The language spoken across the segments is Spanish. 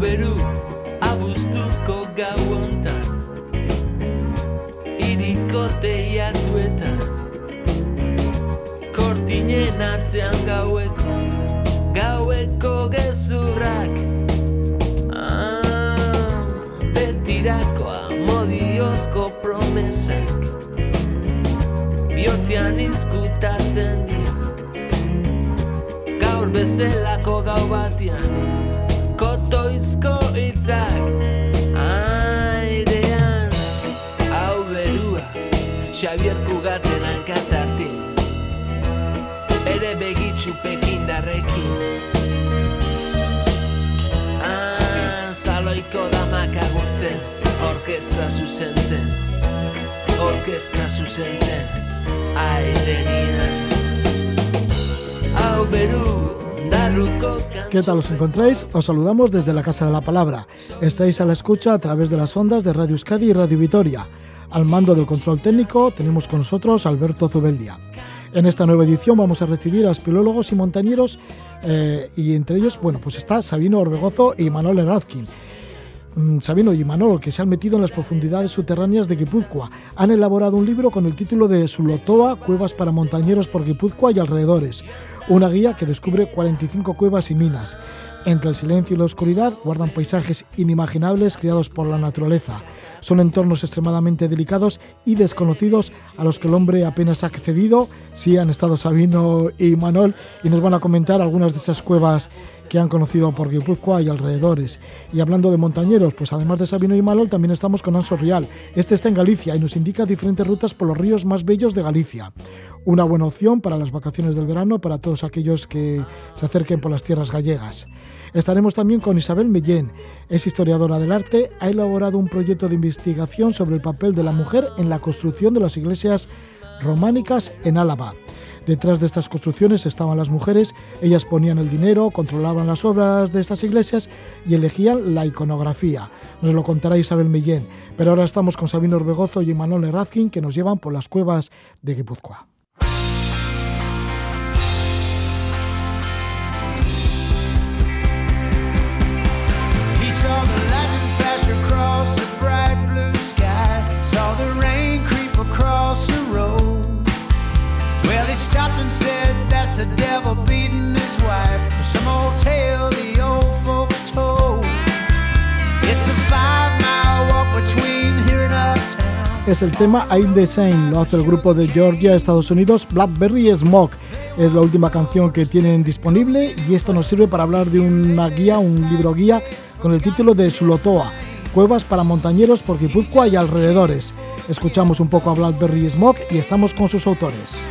beru abuztuko gau hontan. Iriko teiatuetan Kortinen atzean gaueko Gaueko gezurrak ah, promesak. Biotzean izkutatzen dira Gaur bezelako gau batian Kotoizko itzak Airean Hau berua Xavier Kugatena enkatartin Bere begitxu pekindarrekin. Ah, Zaloiko damak agurtzen Orkestra zuzentzen. Orkestra zuzentzen Airenian Hau beru ¿Qué tal os encontráis? Os saludamos desde la Casa de la Palabra. Estáis a la escucha a través de las ondas de Radio Euskadi y Radio Vitoria. Al mando del control técnico tenemos con nosotros Alberto Zubeldia. En esta nueva edición vamos a recibir a espeleólogos y montañeros eh, y entre ellos, bueno, pues está Sabino Orbegozo y Manuel Erazkin. Mm, Sabino y Manolo, que se han metido en las profundidades subterráneas de Guipúzcoa. Han elaborado un libro con el título de Sulotoa, Cuevas para montañeros por Guipúzcoa y alrededores una guía que descubre 45 cuevas y minas. Entre el silencio y la oscuridad guardan paisajes inimaginables creados por la naturaleza. Son entornos extremadamente delicados y desconocidos a los que el hombre apenas ha accedido. Sí, han estado Sabino y Manuel y nos van a comentar algunas de esas cuevas que han conocido por Guipúzcoa y alrededores. Y hablando de montañeros, pues además de Sabino y Manol, también estamos con Anso Rial. Este está en Galicia y nos indica diferentes rutas por los ríos más bellos de Galicia una buena opción para las vacaciones del verano para todos aquellos que se acerquen por las tierras gallegas. Estaremos también con Isabel Mellén, es historiadora del arte, ha elaborado un proyecto de investigación sobre el papel de la mujer en la construcción de las iglesias románicas en Álava. Detrás de estas construcciones estaban las mujeres, ellas ponían el dinero, controlaban las obras de estas iglesias y elegían la iconografía. Nos lo contará Isabel Millén, pero ahora estamos con Sabino Orbegozo y Manuel Errazkin que nos llevan por las cuevas de Guipúzcoa. Es el tema I'm the Same, lo hace el grupo de Georgia, Estados Unidos, Blackberry Smoke. Es la última canción que tienen disponible y esto nos sirve para hablar de una guía, un libro guía con el título de Sulotoa, Cuevas para montañeros por Guipúzcoa y alrededores. Escuchamos un poco a Blackberry Smoke y estamos con sus autores.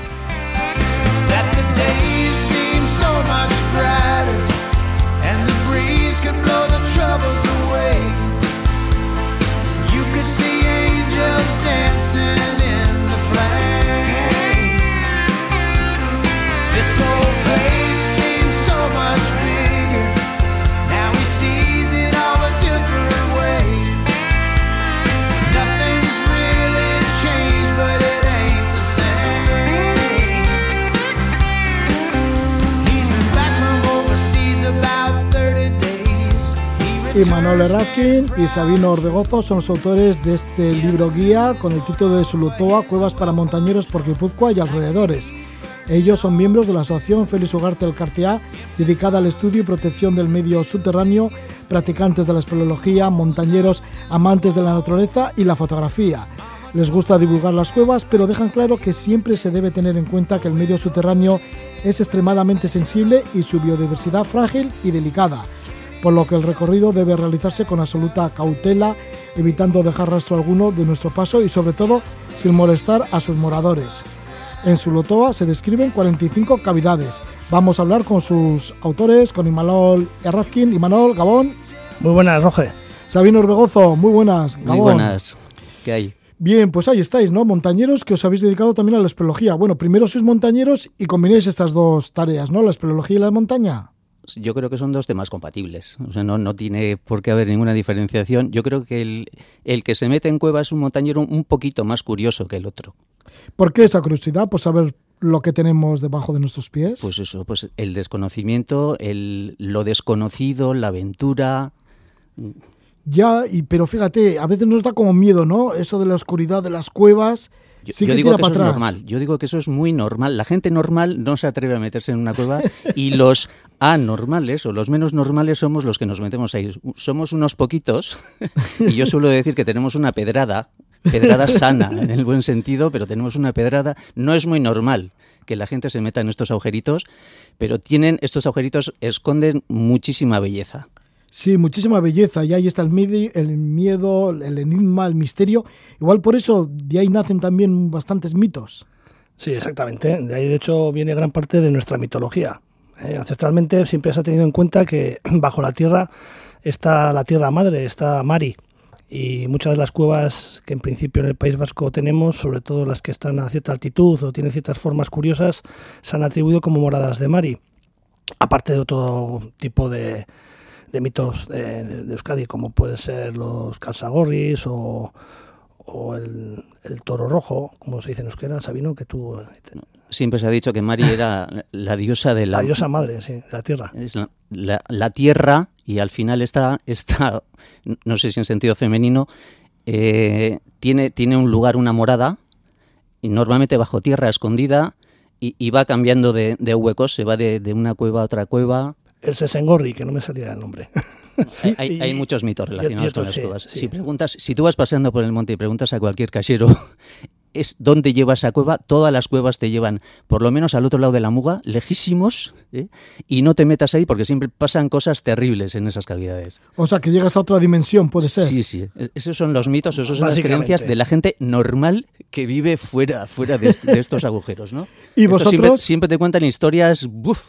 Y Manuel Errazkin y Sabino Orbegozo son los autores de este libro guía con el título de Sulutoa, Cuevas para Montañeros por Guipúzcoa y alrededores. Ellos son miembros de la Asociación Félix Ugarte del Cartiá, dedicada al estudio y protección del medio subterráneo, practicantes de la espeleología, montañeros, amantes de la naturaleza y la fotografía. Les gusta divulgar las cuevas, pero dejan claro que siempre se debe tener en cuenta que el medio subterráneo es extremadamente sensible y su biodiversidad frágil y delicada por lo que el recorrido debe realizarse con absoluta cautela, evitando dejar rastro alguno de nuestro paso y sobre todo sin molestar a sus moradores. En Sulotoa se describen 45 cavidades. Vamos a hablar con sus autores, con Imanol Errazkin. Imanol, Gabón. Muy buenas, Roge. Sabino Orbegozo, muy buenas. Gabón. Muy buenas. ¿Qué hay? Bien, pues ahí estáis, ¿no? Montañeros que os habéis dedicado también a la espeleología. Bueno, primero sois montañeros y combinéis estas dos tareas, ¿no? La espeleología y la montaña yo creo que son dos temas compatibles. O sea, no, no tiene por qué haber ninguna diferenciación. Yo creo que el, el que se mete en cueva es un montañero un poquito más curioso que el otro. ¿Por qué esa curiosidad? Por saber lo que tenemos debajo de nuestros pies. Pues eso, pues el desconocimiento, el, lo desconocido, la aventura, Ya, y, pero fíjate, a veces nos da como miedo, ¿no? Eso de la oscuridad de las cuevas. Yo, sí yo que digo que eso es normal. Yo digo que eso es muy normal. La gente normal no se atreve a meterse en una cueva y los anormales o los menos normales somos los que nos metemos ahí. Somos unos poquitos y yo suelo decir que tenemos una pedrada, pedrada sana en el buen sentido, pero tenemos una pedrada. No es muy normal que la gente se meta en estos agujeritos, pero tienen estos agujeritos esconden muchísima belleza. Sí, muchísima belleza. Y ahí está el, miedo, el enigma, el misterio. Igual por eso de ahí nacen también bastantes mitos. Sí, exactamente. De ahí, de hecho, viene gran parte de nuestra mitología. Eh, ancestralmente siempre se ha tenido en cuenta que bajo la tierra está la tierra madre, está Mari. Y muchas de las cuevas que en principio en el País Vasco tenemos, sobre todo las que están a cierta altitud o tienen ciertas formas curiosas, se han atribuido como moradas de Mari. Aparte de otro tipo de, de mitos de, de Euskadi, como pueden ser los calzagorris o, o el, el toro rojo, como se dice en euskera, Sabino, que tú... Siempre se ha dicho que Mari era la diosa de la, La diosa madre, sí, de la tierra. es la, la- la tierra y al final está, está, no sé si en sentido femenino, eh, tiene, tiene un lugar, una morada, y normalmente bajo tierra, escondida, y, y va cambiando de, de huecos, se va de, de una cueva a otra cueva. El Sesengorri, que no me salía el nombre. Hay- hay, y- hay muchos mitos relacionados con las sí, cuevas. sí. Si preguntas, si tú vas paseando por el monte y preguntas a cualquier casero es dónde lleva esa cueva, todas las cuevas te llevan por lo menos al otro lado de la muga, lejísimos, ¿eh? y no te metas ahí porque siempre pasan cosas terribles en esas cavidades. O sea, que llegas a otra dimensión, puede ser. Sí, sí. Esos son los mitos, esos son las creencias de la gente normal que vive fuera, fuera de, est- de estos agujeros, ¿no? ¿Y vosotros? Siempre, siempre te cuentan historias, ¡buf!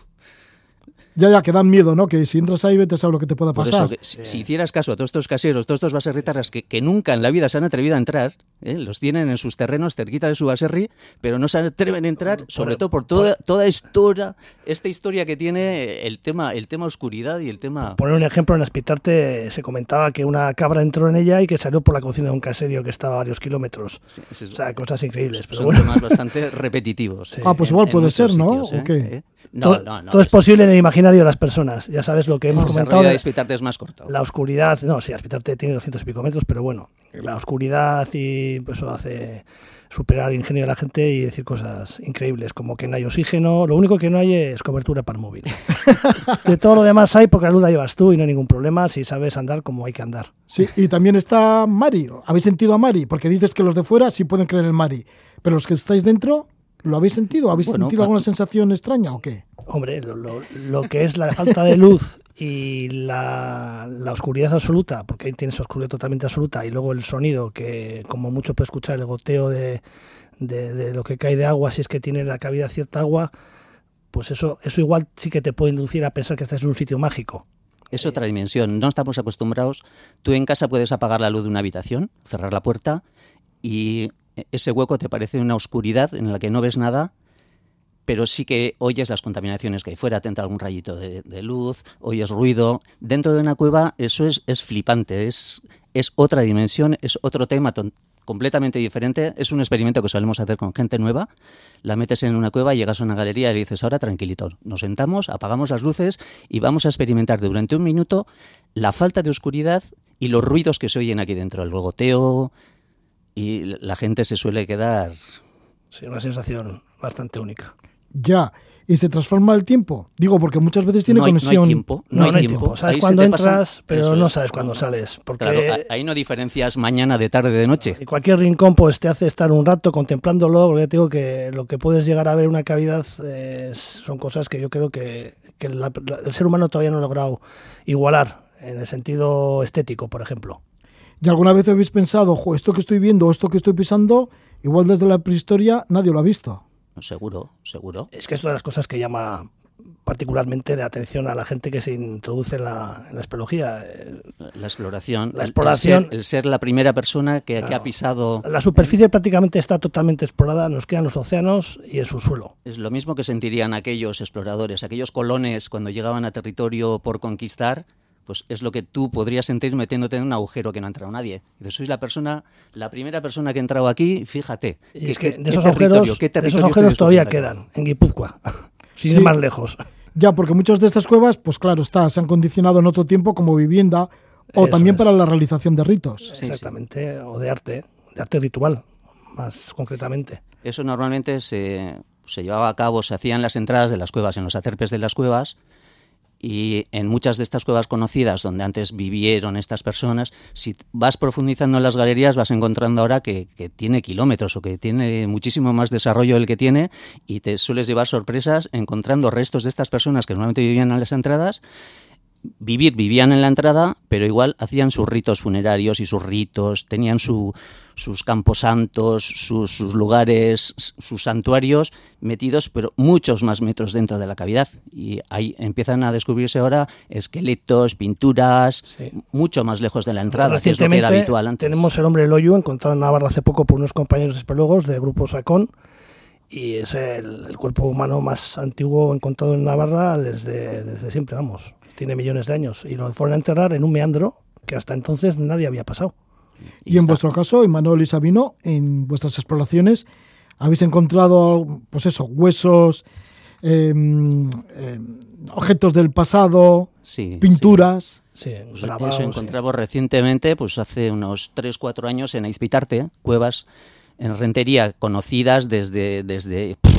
Ya, ya, que dan miedo, ¿no? Que si entras ahí, vete a saber lo que te pueda Por pasar. eso, que si, si hicieras caso a todos estos caseros, todos estos baserritarras que, que nunca en la vida se han atrevido a entrar, ¿eh? los tienen en sus terrenos cerquita de su baserri, pero no se atreven a entrar, sobre todo por toda, toda historia, esta historia que tiene el tema, el tema oscuridad y el tema... Poner un ejemplo, en Aspitarte se comentaba que una cabra entró en ella y que salió por la cocina de un caserio que estaba a varios kilómetros. Sí, O sea, cosas increíbles. Pero son bueno, temas bastante repetitivos. Sí. Ah, pues igual en puede ser, ¿no? sitios, ¿eh? ¿O qué? ¿Eh? No, todo, no, no. todo es posible en el imaginario de las personas. Ya sabes lo que hemos comentado. de es más corto. la oscuridad, no, sí, Aspitarte tiene 200 y pico metros, pero bueno, la oscuridad y pues, eso hace superar el ingenio de la gente y decir cosas increíbles, como que no hay oxígeno, lo único que no hay es cobertura para el móvil. De todo lo demás hay porque la luz la llevas tú y no hay ningún problema si sabes andar como hay que andar. Sí, y también está Mari. ¿Habéis sentido a Mari? Porque dices que los de fuera sí pueden creer en Mari. Pero los que estáis dentro, ¿lo habéis sentido? ¿Habéis Bueno, sentido alguna sensación extraña o qué? Hombre, lo, lo- lo que es la falta de luz y la, la oscuridad absoluta, porque ahí tienes oscuridad totalmente absoluta, y luego el sonido, que como mucho puede escuchar el goteo de, de- de lo que cae de agua, si es que tiene la cavidad cierta agua, pues eso, eso igual sí que te puede inducir a pensar que estás en un sitio mágico. Es otra dimensión. No estamos acostumbrados. Tú en casa puedes apagar la luz de una habitación, cerrar la puerta y ese hueco te parece una oscuridad en la que no ves nada, pero sí que oyes las contaminaciones que hay fuera, te entra algún rayito de, luz, oyes ruido. Dentro de una cueva eso es, es flipante, es, es otra dimensión, es otro tema completamente diferente. Es un experimento que solemos hacer con gente nueva. La metes en una cueva, llegas a una galería y le dices, ahora tranquilito, nos sentamos, apagamos las luces y vamos a experimentar durante un minuto la falta de oscuridad y los ruidos que se oyen aquí dentro, el goteo y la gente se suele quedar Sí, una sensación bastante única. Ya. ¿Y se transforma el tiempo? Digo, porque muchas veces tiene no hay, no hay conexión. tiempo, no, No, hay no hay tiempo. tiempo. Sabes Ahí cuándo entras, pero no es. sabes cuándo sales. Porque Claro, ahí no diferencias mañana de tarde de noche. Y cualquier rincón pues te hace estar un rato contemplándolo, porque ya te digo que lo que puedes llegar a ver una cavidad eh, son cosas que yo creo que, que la- la- el ser humano todavía no ha logrado igualar en el sentido estético, por ejemplo. ¿Y alguna vez habéis pensado, "Jo, esto que estoy viendo, esto que estoy pisando, igual desde la prehistoria nadie lo ha visto? Seguro, seguro. Es que es una de las cosas que llama particularmente la atención a la gente que se introduce en la, en la espeleología. La exploración. La exploración- El, ser, el ser la primera persona que, ha pisado. La superficie prácticamente está totalmente explorada, nos quedan los océanos y el subsuelo. Es lo mismo que sentirían aquellos exploradores, aquellos colones cuando llegaban a territorio por conquistar. Pues es lo que tú podrías sentir metiéndote en un agujero que no ha entrado nadie. Dices, sois la persona, la primera persona que ha entrado aquí, fíjate. Y es que de esos agujeros, qué de esos agujeros todavía quedan en Guipúzcoa, sin Sí. ir más lejos. Ya, porque muchas de estas cuevas, pues claro, está, se han condicionado en otro tiempo como vivienda O también para la realización de ritos. Exactamente, o de arte, de arte ritual, más concretamente. Eso normalmente se, se llevaba a cabo, se hacía en las entradas de las cuevas, en los acerpes de las cuevas, y en muchas de estas cuevas conocidas donde antes vivieron estas personas, si vas profundizando en las galerías vas encontrando ahora que, que, tiene kilómetros o que tiene muchísimo más desarrollo el que tiene y te sueles llevar sorpresas encontrando restos de estas personas que normalmente vivían en las entradas vivir, vivían en la entrada, pero igual hacían sus ritos funerarios y sus ritos, tenían su, sus camposantos, sus, sus lugares, sus santuarios metidos, pero muchos más metros dentro de la cavidad. Y ahí empiezan a descubrirse ahora esqueletos, pinturas, sí. mucho más lejos de la entrada, que es lo que era habitual antes. Tenemos el hombre Loyu, encontrado en Navarra hace poco por unos compañeros espeleólogos del grupo Sacón, y es el, el, cuerpo humano más antiguo encontrado en Navarra desde, desde siempre, vamos tiene millones de años, y lo fueron a enterrar en un meandro que hasta entonces nadie había pasado. Y, y en vuestro caso, Emanuel y Sabino, en vuestras exploraciones, habéis encontrado, pues eso, huesos, eh, eh, objetos del pasado, sí, pinturas. Sí. Sí, Pues grabados, eso encontramos recientemente, pues hace unos 3-4 años en Aispitarte, cuevas en Rentería conocidas desde, desde pff,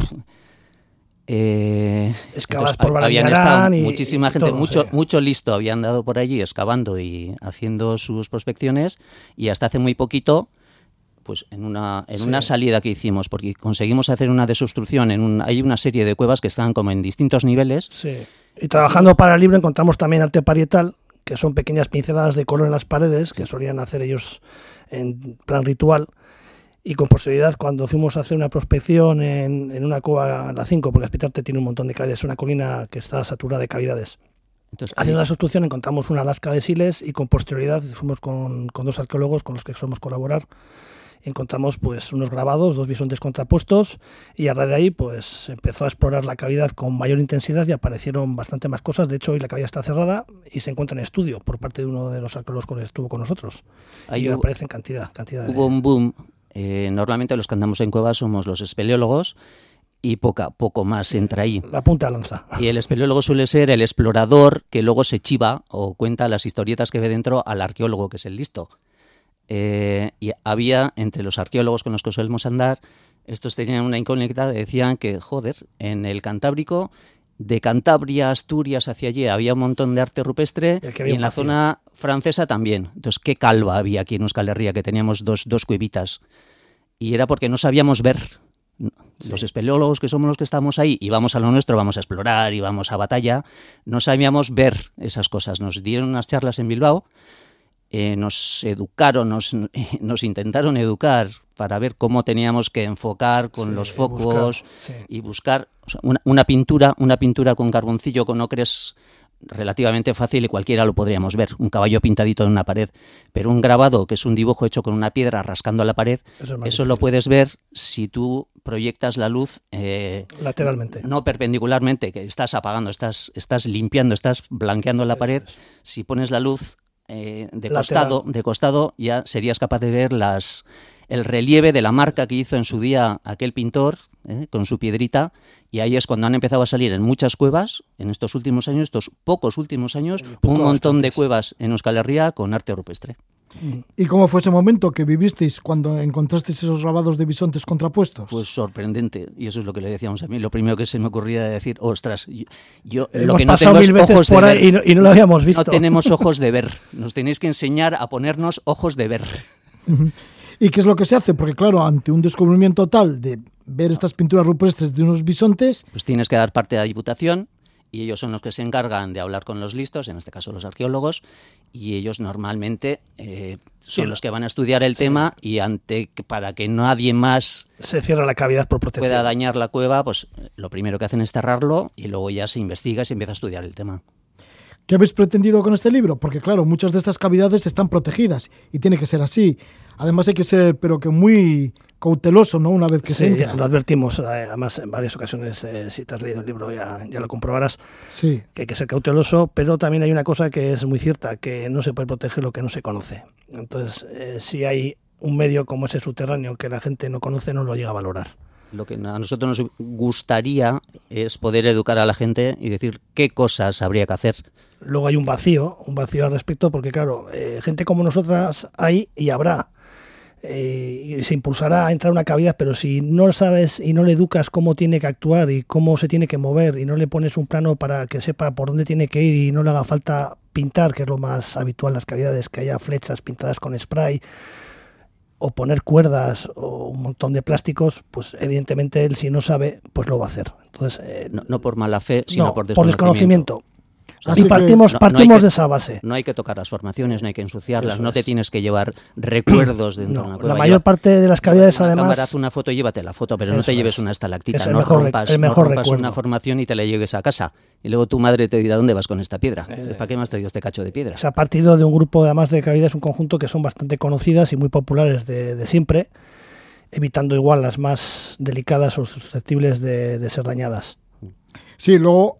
eh, Excavadas por habían estado y, muchísima y gente, todo, mucho, sí. mucho listo, habían dado por allí excavando y haciendo sus prospecciones y hasta hace muy poquito, pues en una, en Sí. una salida que hicimos, porque conseguimos hacer una desobstrucción, en un, hay una serie de cuevas que están como en distintos niveles Sí. Y trabajando para el libro encontramos también arte parietal, que son pequeñas pinceladas de color en las paredes, que solían hacer ellos en plan ritual. Y con posterioridad, cuando fuimos a hacer una prospección en, en una cueva, la 5, porque Aspitarte tiene un montón de cavidades, es una colina que está saturada de cavidades. Entonces, Haciendo la sustitución encontramos una lasca de siles y con posterioridad fuimos con, con dos arqueólogos con los que solemos colaborar. Encontramos pues unos grabados, dos bisontes contrapuestos y a raíz de ahí pues empezó a explorar la cavidad con mayor intensidad y aparecieron bastante más cosas. De hecho hoy la cavidad está cerrada y se encuentra en estudio por parte de uno de los arqueólogos que estuvo con nosotros. Ahí y hubo- aparecen cantidad, cantidad de... hubo un boom. Eh, normalmente los que andamos en cuevas somos los espeleólogos y poca, poco más entra ahí. La punta de lanza. Y el espeleólogo suele ser el explorador que luego se chiva o cuenta las historietas que ve dentro al arqueólogo, que es el listo. Eh, y había entre los arqueólogos con los que solemos andar, estos tenían una incógnita, decían que, joder, en el Cantábrico, de Cantabria, Asturias, hacia allí, había un montón de arte rupestre Y en la vacío. zona francesa también. Entonces, ¿qué calva había aquí en Euskal Herria? Que teníamos dos, dos cuevitas. Y era porque no sabíamos ver. Los espeleólogos que somos los que estamos ahí y vamos a lo nuestro, vamos a explorar y vamos a batalla, no sabíamos ver esas cosas. Nos dieron unas charlas en Bilbao, eh, nos educaron, nos, nos intentaron educar para ver cómo teníamos que enfocar con Sí, los focos buscar, sí. y buscar o sea, una, una pintura, una pintura con carboncillo con ocres relativamente fácil y cualquiera lo podríamos ver, un caballo pintadito en una pared, pero un grabado que es un dibujo hecho con una piedra rascando la pared, Eso es más eso lo puedes ver si tú proyectas la luz eh, Lateralmente. no perpendicularmente, que estás apagando, estás, estás limpiando, estás blanqueando la pared. Si pones la luz eh, de Lateral. costado, de costado, ya serías capaz de ver las el relieve de la marca que hizo en su día aquel pintor eh, con su piedrita y ahí es cuando han empezado a salir en muchas cuevas en estos últimos años, estos pocos últimos años, poco un montón de cuevas en Euskal Herria con arte rupestre. ¿Y cómo fue ese momento que vivisteis cuando encontrasteis esos grabados de bisontes contrapuestos? Pues sorprendente, y eso es lo que le decíamos a mí. Lo primero que se me ocurría era decir, ostras, yo, yo lo que no tengo es ojos de ver. y no, y no lo habíamos visto. No tenemos ojos de ver. Nos tenéis que enseñar a ponernos ojos de ver. ¿Y qué es lo que se hace? Porque claro, ante un descubrimiento tal de ver estas pinturas rupestres de unos bisontes, Pues tienes que dar parte a la diputación y ellos son los que se encargan de hablar con los listos, en este caso los arqueólogos, y ellos normalmente eh, son Sí. los que van a estudiar el tema y ante para que nadie más Se cierra la cavidad por protección. pueda dañar la cueva, pues lo primero que hacen es cerrarlo y luego ya se investiga y se empieza a estudiar el tema. ¿Qué habéis pretendido con este libro? Porque claro, muchas de estas cavidades están protegidas y tiene que ser así. Además hay que ser, pero que muy cauteloso, ¿no? Una vez que se Sí, entra. ya lo advertimos, eh, además en varias ocasiones, eh, si te has leído el libro ya, ya lo comprobarás, Sí. que hay que ser cauteloso, pero también hay una cosa que es muy cierta, que no se puede proteger lo que no se conoce. Entonces, eh, si hay un medio como ese subterráneo que la gente no conoce, no lo llega a valorar. Lo que a nosotros nos gustaría es poder educar a la gente y decir qué cosas habría que hacer. Luego hay un vacío, un vacío al respecto, porque claro, eh, gente como nosotras hay y habrá. Eh, se impulsará a entrar a una cavidad, pero si no sabes y no le educas cómo tiene que actuar y cómo se tiene que mover y no le pones un plano para que sepa por dónde tiene que ir y no le haga falta pintar, que es lo más habitual en las cavidades, que haya flechas pintadas con spray o poner cuerdas o un montón de plásticos, pues evidentemente él si no sabe, pues lo va a hacer. Entonces, eh, no, no, por mala fe, sino no, por por desconocimiento. Y partimos, partimos no hay que, de esa base. No hay que tocar las formaciones, no hay que ensuciarlas, Eso no te es. tienes que llevar recuerdos dentro de una No, cueva. la mayor Lleva- parte de las cavidades, una además, cámara, haz una foto y llévate la foto, pero no te lleves es. una estalactita, Es el no mejor rompas, el no rompas recuerdo. una formación y te la lleves a casa. Y luego tu madre te dirá, ¿dónde vas con esta piedra? Eh, ¿Para qué me has traído este cacho de piedra? se ha partido de un grupo además de cavidades, un conjunto que son bastante conocidas y muy populares de, de siempre, evitando igual las más delicadas o susceptibles de, de ser dañadas. Sí, luego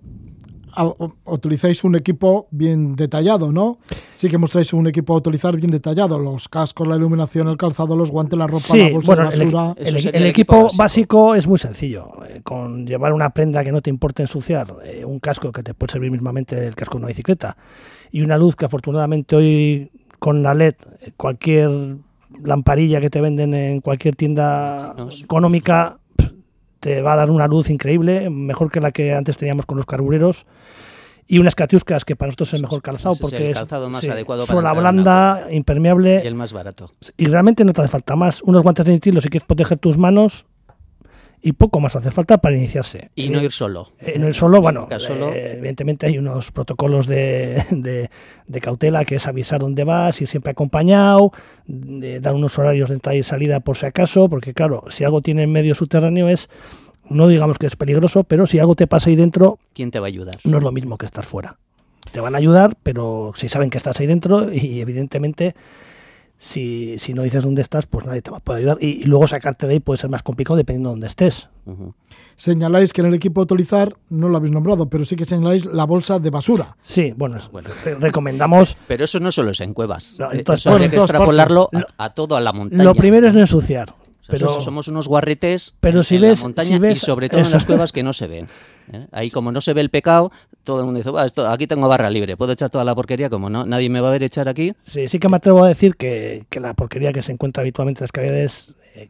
utilizáis un equipo bien detallado, ¿no? Sí que mostráis un equipo a utilizar bien detallado, los cascos, la iluminación, el calzado, los guantes, la ropa, Sí, la bolsa bueno, de el, basura. el- equipo, básico. básico. es muy sencillo. eh, con llevar una prenda que no te importe ensuciar, eh, un casco que te puede servir mismamente el casco de una bicicleta y una luz que afortunadamente hoy con la LED, eh, cualquier lamparilla que te venden en cualquier tienda económica te va a dar una luz increíble, mejor que la que antes teníamos con los carbureros. Y unas catiuscas que para nosotros es el mejor calzado Ese es porque el calzado más adecuado para suela blanda, impermeable Y el más barato. y realmente no te hace falta más. Unos guantes de nitilo si quieres proteger tus manos y poco más hace falta para iniciarse. Y no ir solo. Eh, no ir solo, bueno, solo. eh, evidentemente hay unos protocolos de, de- de cautela que es avisar dónde vas, ir siempre acompañado, de dar unos horarios de entrada y salida por si acaso, porque claro, si algo tiene en medio subterráneo es, no digamos que es peligroso, pero si algo te pasa ahí dentro, ¿Quién te va a ayudar? no es lo mismo que estar fuera. Te van a ayudar, pero si saben que estás ahí dentro y evidentemente si, si no dices dónde estás, pues nadie te va a poder ayudar. Y, y luego sacarte de ahí puede ser más complicado dependiendo de dónde estés. Ujú. Señaláis que en el equipo a utilizar, no lo habéis nombrado, pero sí que señaláis la bolsa de basura. Sí, bueno, recomendamos... Pero eso no solo es en cuevas. No, Eh, entonces, eso bueno, en que extrapolarlo a, a todo, a la montaña. Lo primero es no ensuciar. O sea, Pero, somos- somos unos guarretes pero en- si en ves- la montaña si ves- y sobre todo en las cuevas que no se ven. ¿eh? Ahí como no se ve el pecado, todo el mundo dice, "Va, esto, aquí tengo barra libre, puedo echar toda la porquería, como no nadie me va a ver echar aquí. sí, sí que me atrevo a decir que, que la porquería que se encuentra habitualmente en las cavidades, eh,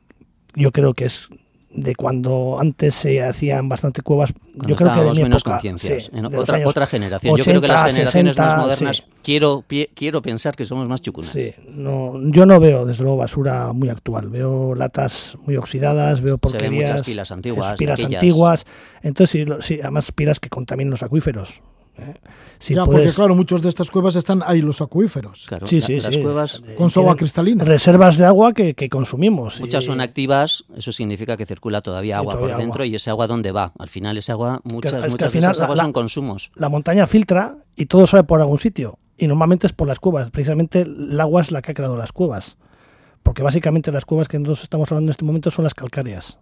yo creo que es de cuando antes se hacían bastante cuevas. Cuando yo creo que de mi menos época, conciencias. sí, En de otra, otra generación. Yo creo que las 80, generaciones más 60, modernas, sí. quiero, pie- quiero pensar que somos más chucunas. Sí, no, yo no veo desde luego basura muy actual. Veo latas muy oxidadas, veo Se porquerías. ven muchas pilas antiguas. pilas aquellas. antiguas. Entonces, sí, además pilas que contaminan los acuíferos. ¿Eh? Si ya, puedes- porque claro, muchos de estas cuevas están ahí los acuíferos, Claro, Sí, la- sí, las sí. cuevas, Eh, con su agua cristalina. Reservas de agua que, que consumimos. muchas y- son activas, eso significa que circula todavía Sí, agua todavía por dentro agua. y ese agua dónde va. Al final ese agua, muchas, es que al muchas de final esas aguas la- son consumos. La montaña filtra y todo sale por algún sitio. Y normalmente es por las cuevas. Precisamente el agua es la que ha creado las cuevas. Porque básicamente las cuevas que nosotros estamos hablando en este momento son las calcáreas.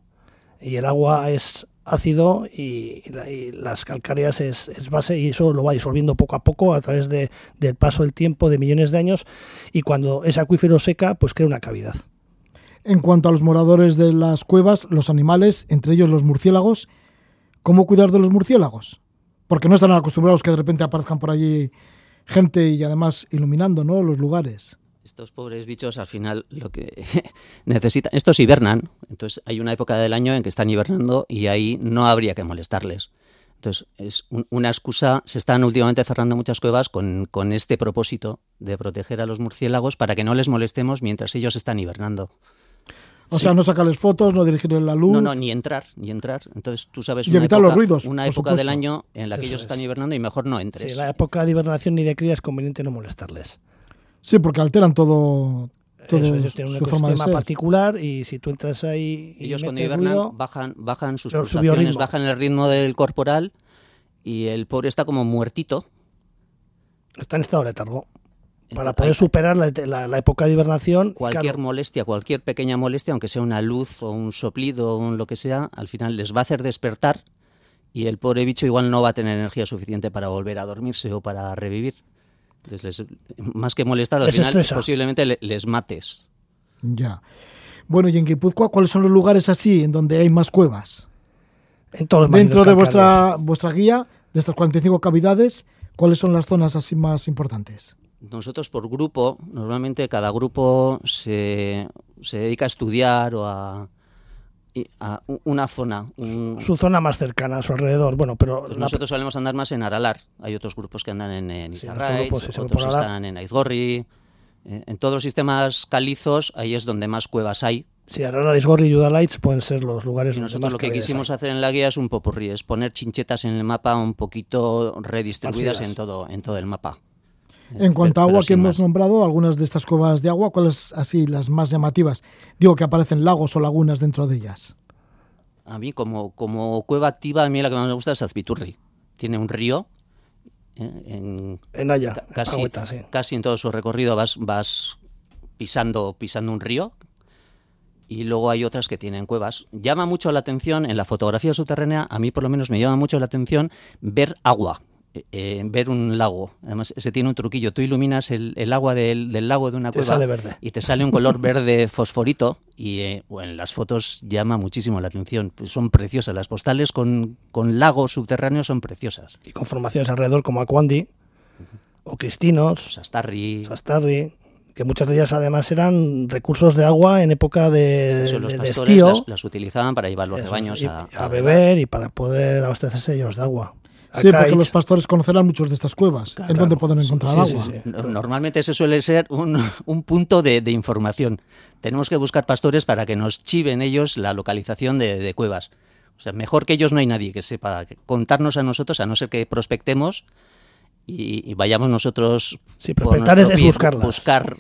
Y el agua es ácido y, y la- y las calcáreas es, es base y eso lo va disolviendo poco a poco a través de- del paso del tiempo de millones de años y cuando ese acuífero seca pues crea una cavidad. En cuanto a los moradores de las cuevas, los animales, entre ellos los murciélagos, ¿cómo cuidar de los murciélagos? Porque no están acostumbrados que de repente aparezcan por allí gente y además iluminando ¿no? los lugares. Estos pobres bichos al final lo que necesitan, estos hibernan, entonces hay una época del año en que están hibernando y ahí no habría que molestarles. Entonces es un- una excusa, se están últimamente cerrando muchas cuevas con, con este propósito de proteger a los murciélagos para que no les molestemos mientras ellos están hibernando. O Sí. sea, no sacarles fotos, no dirigirles la luz. No, no, ni entrar, ni entrar. Entonces tú sabes una evitar época, los ruidos, una época del año en la que Eso ellos es. están hibernando y mejor no entres. Sí, la época de hibernación ni de cría es conveniente no molestarles. Sí, porque alteran todo, todo Eso, ellos tienen un su forma de ecosistema particular y si tú entras ahí y Ellos cuando hibernan ruido, bajan, bajan sus pulsaciones, bajan el ritmo del corporal y el pobre está como muertito. está en estado de letargo. Para poder hay- superar la, la- la época de hibernación, cualquier claro, molestia, cualquier pequeña molestia, aunque sea una luz o un soplido o un lo que sea, al final les va a hacer despertar y el pobre bicho igual no va a tener energía suficiente para volver a dormirse o para revivir. Entonces, les- más que molestar, al Les final estresa. posiblemente le- les mates. Ya. Bueno, y en Guipúzcoa, ¿cuáles son los lugares así en donde hay más cuevas? En todos los Dentro de vuestra, vuestra guía, de estas 45 cavidades, ¿cuáles son las zonas así más importantes? Nosotros por grupo, normalmente cada grupo se, se dedica a estudiar o a, a una zona. un- Su zona más cercana, a su alrededor. Bueno, pero Pues la- nosotros solemos andar más en Aralar. Hay otros grupos que andan en, en Sí, grupo sí otros están en Aizgorri. Eh, En todos los sistemas calizos, ahí es donde más cuevas hay. sí, Aralar, Isgorri y Udalights pueden ser los lugares Y donde nosotros más lo que quisimos hay. hacer en la guía es un popurrí, es poner chinchetas en el mapa un poquito redistribuidas en todo, en todo el mapa. En cuanto a agua que hemos más. nombrado, algunas de estas cuevas de agua, ¿cuáles así las más llamativas? Digo que aparecen lagos o lagunas dentro de ellas. A mí, como, como cueva activa, a mí la que más me gusta es Azpiturri. Tiene un río. eh, en, En Haya, casi, sí. casi en todo su recorrido vas, vas pisando, pisando un río. Y luego hay otras que tienen cuevas. Llama mucho la atención, en la fotografía subterránea, a mí por lo menos me llama mucho la atención ver agua, eh, ver un lago. Además, ese tiene un truquillo. Tú iluminas el, el agua del, del lago de una Te cueva sale verde. y te sale un color verde fosforito y eh, bueno, en las fotos llama muchísimo la atención. Pues son preciosas. Las postales con, con lagos subterráneos son preciosas. Y con formaciones alrededor como Aquandi o Cristinos, Sastarri, Sastarri, que muchas de ellas además eran recursos de agua en época de, eso, los de- pastores estío. las, las utilizaban para llevar los Eso, rebaños y- a, a beber y para poder abastecerse ellos de agua. Sí, porque los pastores conocerán muchos de estas cuevas, en donde pueden encontrar Sí, sí, agua. sí. Normalmente ese suele ser un, un punto de, de información. Tenemos que buscar pastores para que nos chiven ellos la localización de, de cuevas. O sea, mejor que ellos no hay nadie que sepa contarnos a nosotros, a no ser que prospectemos y, y vayamos nosotros Sí, por prospectar nuestro es- es pie, buscarlas. buscar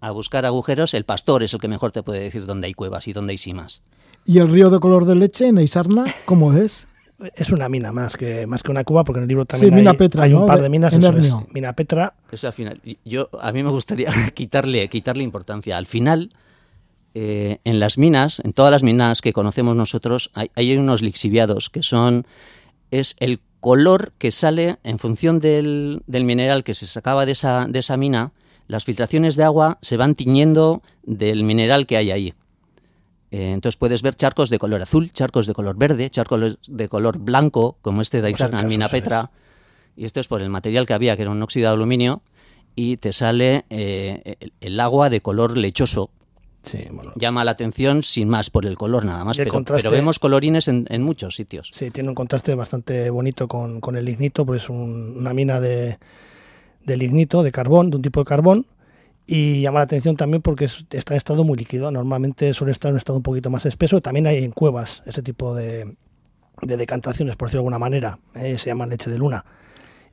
a buscar agujeros. El pastor es el que mejor te puede decir dónde hay cuevas y dónde hay simas. ¿Y el río de color de leche en Eisarna, cómo es? Es una mina más que, más que una cueva, porque en el libro también Sí, mina hay, Petra, hay ¿no? un par De- de minas. en eso es. Mina Petra, Eso al final. Yo, a mí me gustaría quitarle, quitarle importancia. Al final, eh, en las minas, en todas las minas que conocemos nosotros, hay, hay unos lixiviados que son. Es el color que sale en función del, del mineral que se sacaba de esa, de esa mina. Las filtraciones de agua se van tiñendo del mineral que hay ahí. Eh, entonces puedes ver charcos de color azul, charcos de color verde, charcos de color blanco, como este de Pues caso, Mina. Petra. Y esto es por el material que había, que era un óxido de aluminio, y te sale eh, el, el agua de color lechoso. sí, bueno, Llama la atención sin más por el color nada más, pero, pero vemos colorines en, en muchos sitios. sí, tiene un contraste bastante bonito con, con el lignito, porque es un- una mina de, de lignito, de carbón, de un tipo de carbón. Y llama la atención también porque es- está en estado muy líquido. Normalmente suele estar en un estado un poquito más espeso. También hay en cuevas ese tipo de, de decantaciones, por decirlo de alguna manera. eh, se llama leche de luna.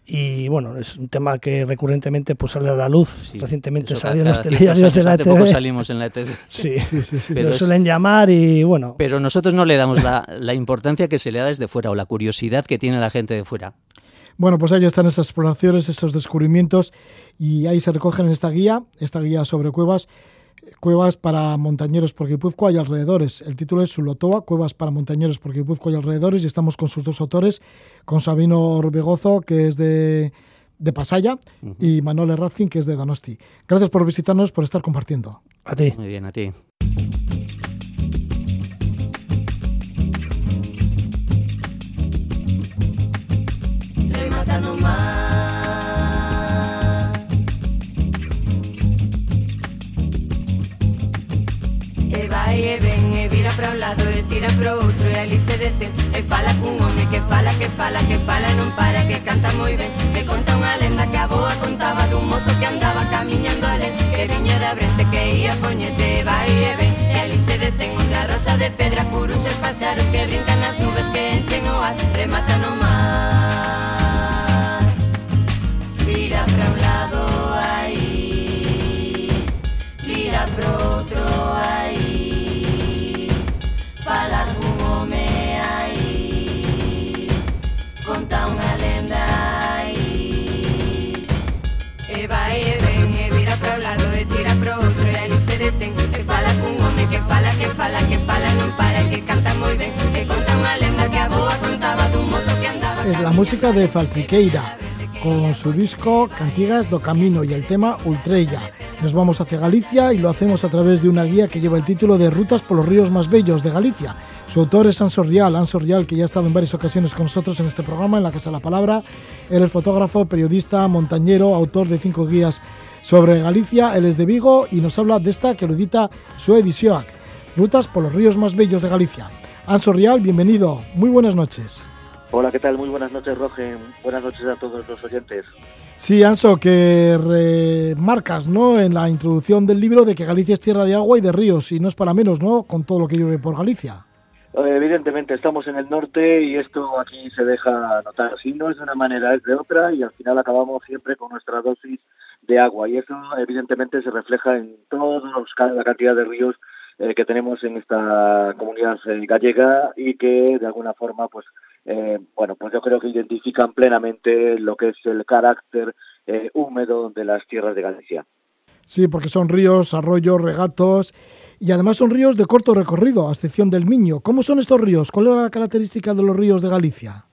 Y bueno, es un tema que recurrentemente pues sale a la luz. Sí, Recientemente salió en los telediarios de la poco ETV. salimos en la ETV. Sí, Sí, sí, sí. Pero lo es- suelen llamar y bueno, Pero nosotros no le damos la, la importancia que se le da desde fuera o la curiosidad que tiene la gente de fuera. Bueno, pues ahí están esas exploraciones, esos descubrimientos y ahí se recogen en esta guía, esta guía sobre cuevas, cuevas para montañeros por Guipúzcoa y alrededores. El título es Sulotoa, cuevas para montañeros por Guipúzcoa y alrededores y estamos con sus dos autores, con Sabino Orbegozo, que es de, de Pasaya, y Manuel Razkin, que es de Donosti. Gracias por visitarnos, por estar compartiendo. a ti. Muy bien, a ti. lado e tira pro outro e ali se detén E fala cun home que fala, que fala, que fala e non para que canta moi ben. Me conta unha lenda que a boa contaba dun mozo que andaba camiñando alén Que viña da brente que ia poñete vai e ven. E ali se detén unha rosa de pedra Curus e paxaros que brincan nas nubes que enchen o ar. Remata no mar. Vira pra un lado aí. Vira pro que fala, que fala, que fala non para que canta moi ben E conta lenda que a boa contaba dun mozo que andaba Es la música de Faltriqueira. con su disco Cantigas do Camino y el tema Ultrella. Nos vamos hacia Galicia y lo hacemos a través de una guía que lleva el título de Rutas por los ríos más bellos de Galicia. Su autor es Anso Rial, Anso Rial que ya ha estado en varias ocasiones con nosotros en este programa, en la Casa de la Palabra. Él es fotógrafo, periodista, montañero, autor de cinco guías sobre Galicia. Él es de Vigo y nos habla de esta que lo edita su edición, Rutas por los ríos más bellos de Galicia. Anso Rial, bienvenido. Muy buenas noches. Hola, ¿qué tal? Muy buenas noches, Roge. Buenas noches a todos los oyentes. Sí, Anso, que remarcas ¿no? en la introducción del libro de que Galicia es tierra de agua y de ríos, y no es para menos, ¿no? Con todo lo que llueve por Galicia. Eh, evidentemente, estamos en el norte y esto aquí se deja notar. Si no es de una manera, es de otra, y al final acabamos siempre con nuestra dosis de agua. Y eso, evidentemente, se refleja en toda la cantidad de ríos eh, que tenemos en esta comunidad eh, gallega y que de alguna forma pues eh, bueno pues yo creo que identifican plenamente lo que es el carácter húmedo de las tierras de Galicia. Sí, porque son ríos, arroyos, regatos y además son ríos de corto recorrido, a excepción del Miño. ¿Cómo son estos ríos? ¿Cuál es la característica de los ríos de Galicia?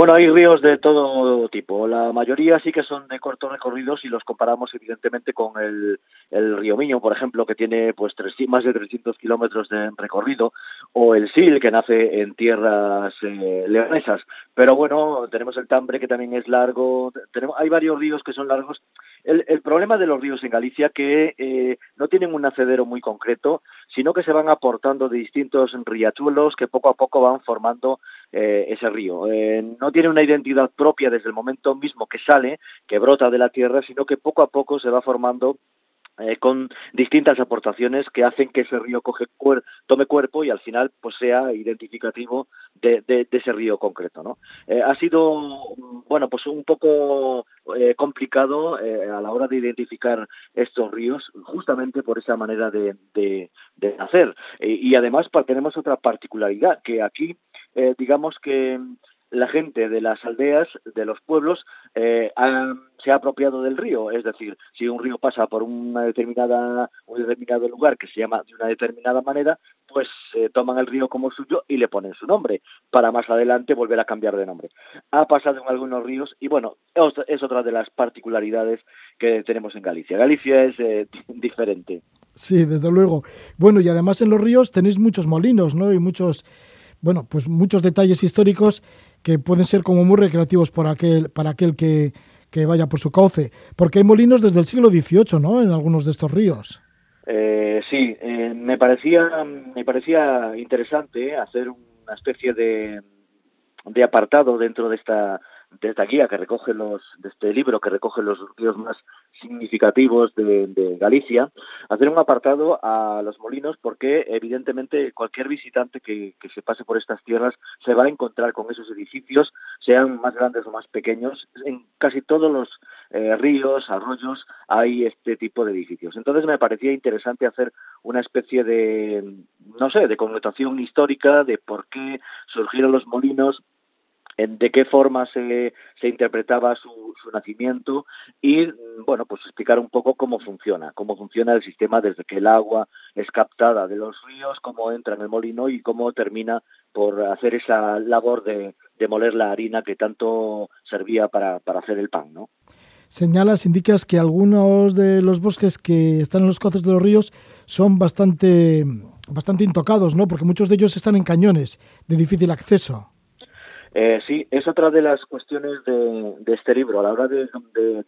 Bueno, hay ríos de todo tipo. La mayoría sí que son de cortos recorridos y los comparamos evidentemente con el, el río Miño, por ejemplo, que tiene pues tres, más de 300 kilómetros de recorrido, o el Sil, que nace en tierras eh, leonesas. Pero bueno, tenemos el Tambre, que también es largo. Tenemos, hay varios ríos que son largos. El, el problema de los ríos en Galicia que eh, no tienen un nacedero muy concreto, sino que se van aportando de distintos riachuelos que poco a poco van formando eh, ese río. Eh, no tiene una identidad propia desde el momento mismo que sale, que brota de la tierra, sino que poco a poco se va formando eh, con distintas aportaciones que hacen que ese río coge tome cuerpo y al final pues sea identificativo de, ese río concreto no eh, ha sido bueno pues un poco eh, complicado a la hora de identificar estos ríos justamente por esa manera de, de, de hacer y además tenemos otra particularidad que aquí digamos que la gente de las aldeas, de los pueblos, eh, se ha apropiado del río. Es decir, si un río pasa por una determinada, un determinado lugar que se llama de una determinada manera, pues eh, toman el río como suyo y le ponen su nombre, para más adelante volver a cambiar de nombre. Ha pasado en algunos ríos y bueno, es otra de las particularidades que tenemos en Galicia. Galicia es eh, diferente. Sí, desde luego. Bueno, y además en los ríos tenéis muchos molinos, ¿no? Y muchos, bueno, pues muchos detalles históricos que pueden ser como muy recreativos por aquel, para aquel que, que vaya por su cauce, porque hay molinos desde el siglo XVIII, ¿no? En algunos de estos ríos. Eh, sí, eh, me parecía me parecía interesante hacer una especie de, de apartado dentro de esta de esta guía que recoge los, de este libro que recoge los ríos más significativos de, Galicia, hacer un apartado a los molinos porque evidentemente cualquier visitante que, que, se pase por estas tierras se va a encontrar con esos edificios, sean más grandes o más pequeños. En casi todos los eh, ríos, arroyos, hay este tipo de edificios. Entonces me parecía interesante hacer una especie de, no sé, de connotación histórica de por qué surgieron los molinos, de qué forma se, se interpretaba su, su, nacimiento y, bueno, pues explicar un poco cómo funciona, cómo funciona el sistema desde que el agua es captada de los ríos, cómo entra en el molino y cómo termina por hacer esa labor de, de moler la harina que tanto servía para, para hacer el pan, ¿no? Señalas, indicas que algunos de los bosques que están en los cauces de los ríos son bastante, bastante intocados, ¿no? Porque muchos de ellos están en cañones de difícil acceso. Eh, sí, es otra de las cuestiones de, de este libro. A la hora de,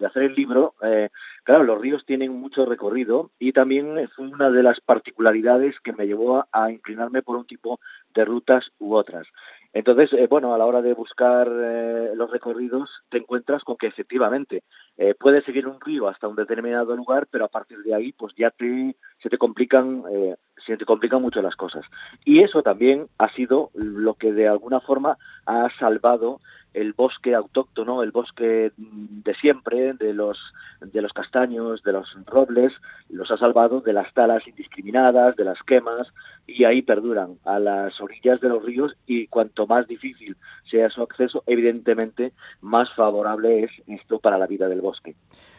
hacer el libro, eh, claro, los ríos tienen mucho recorrido y también fue una de las particularidades que me llevó a, a inclinarme por un tipo de rutas u otras. Entonces, eh, bueno, a la hora de buscar eh, los recorridos, te encuentras con que efectivamente eh, puedes seguir un río hasta un determinado lugar, pero a partir de ahí, pues ya te, se te complican, eh, se te complican mucho las cosas. Y eso también ha sido lo que de alguna forma ha salvado el bosque autóctono, el bosque de siempre, de los, de los castaños, de los robles, los ha salvado de las talas indiscriminadas, de las quemas, y ahí perduran a las orillas de los ríos y cuanto más difícil sea su acceso, evidentemente más favorable es esto para la vida del bosque.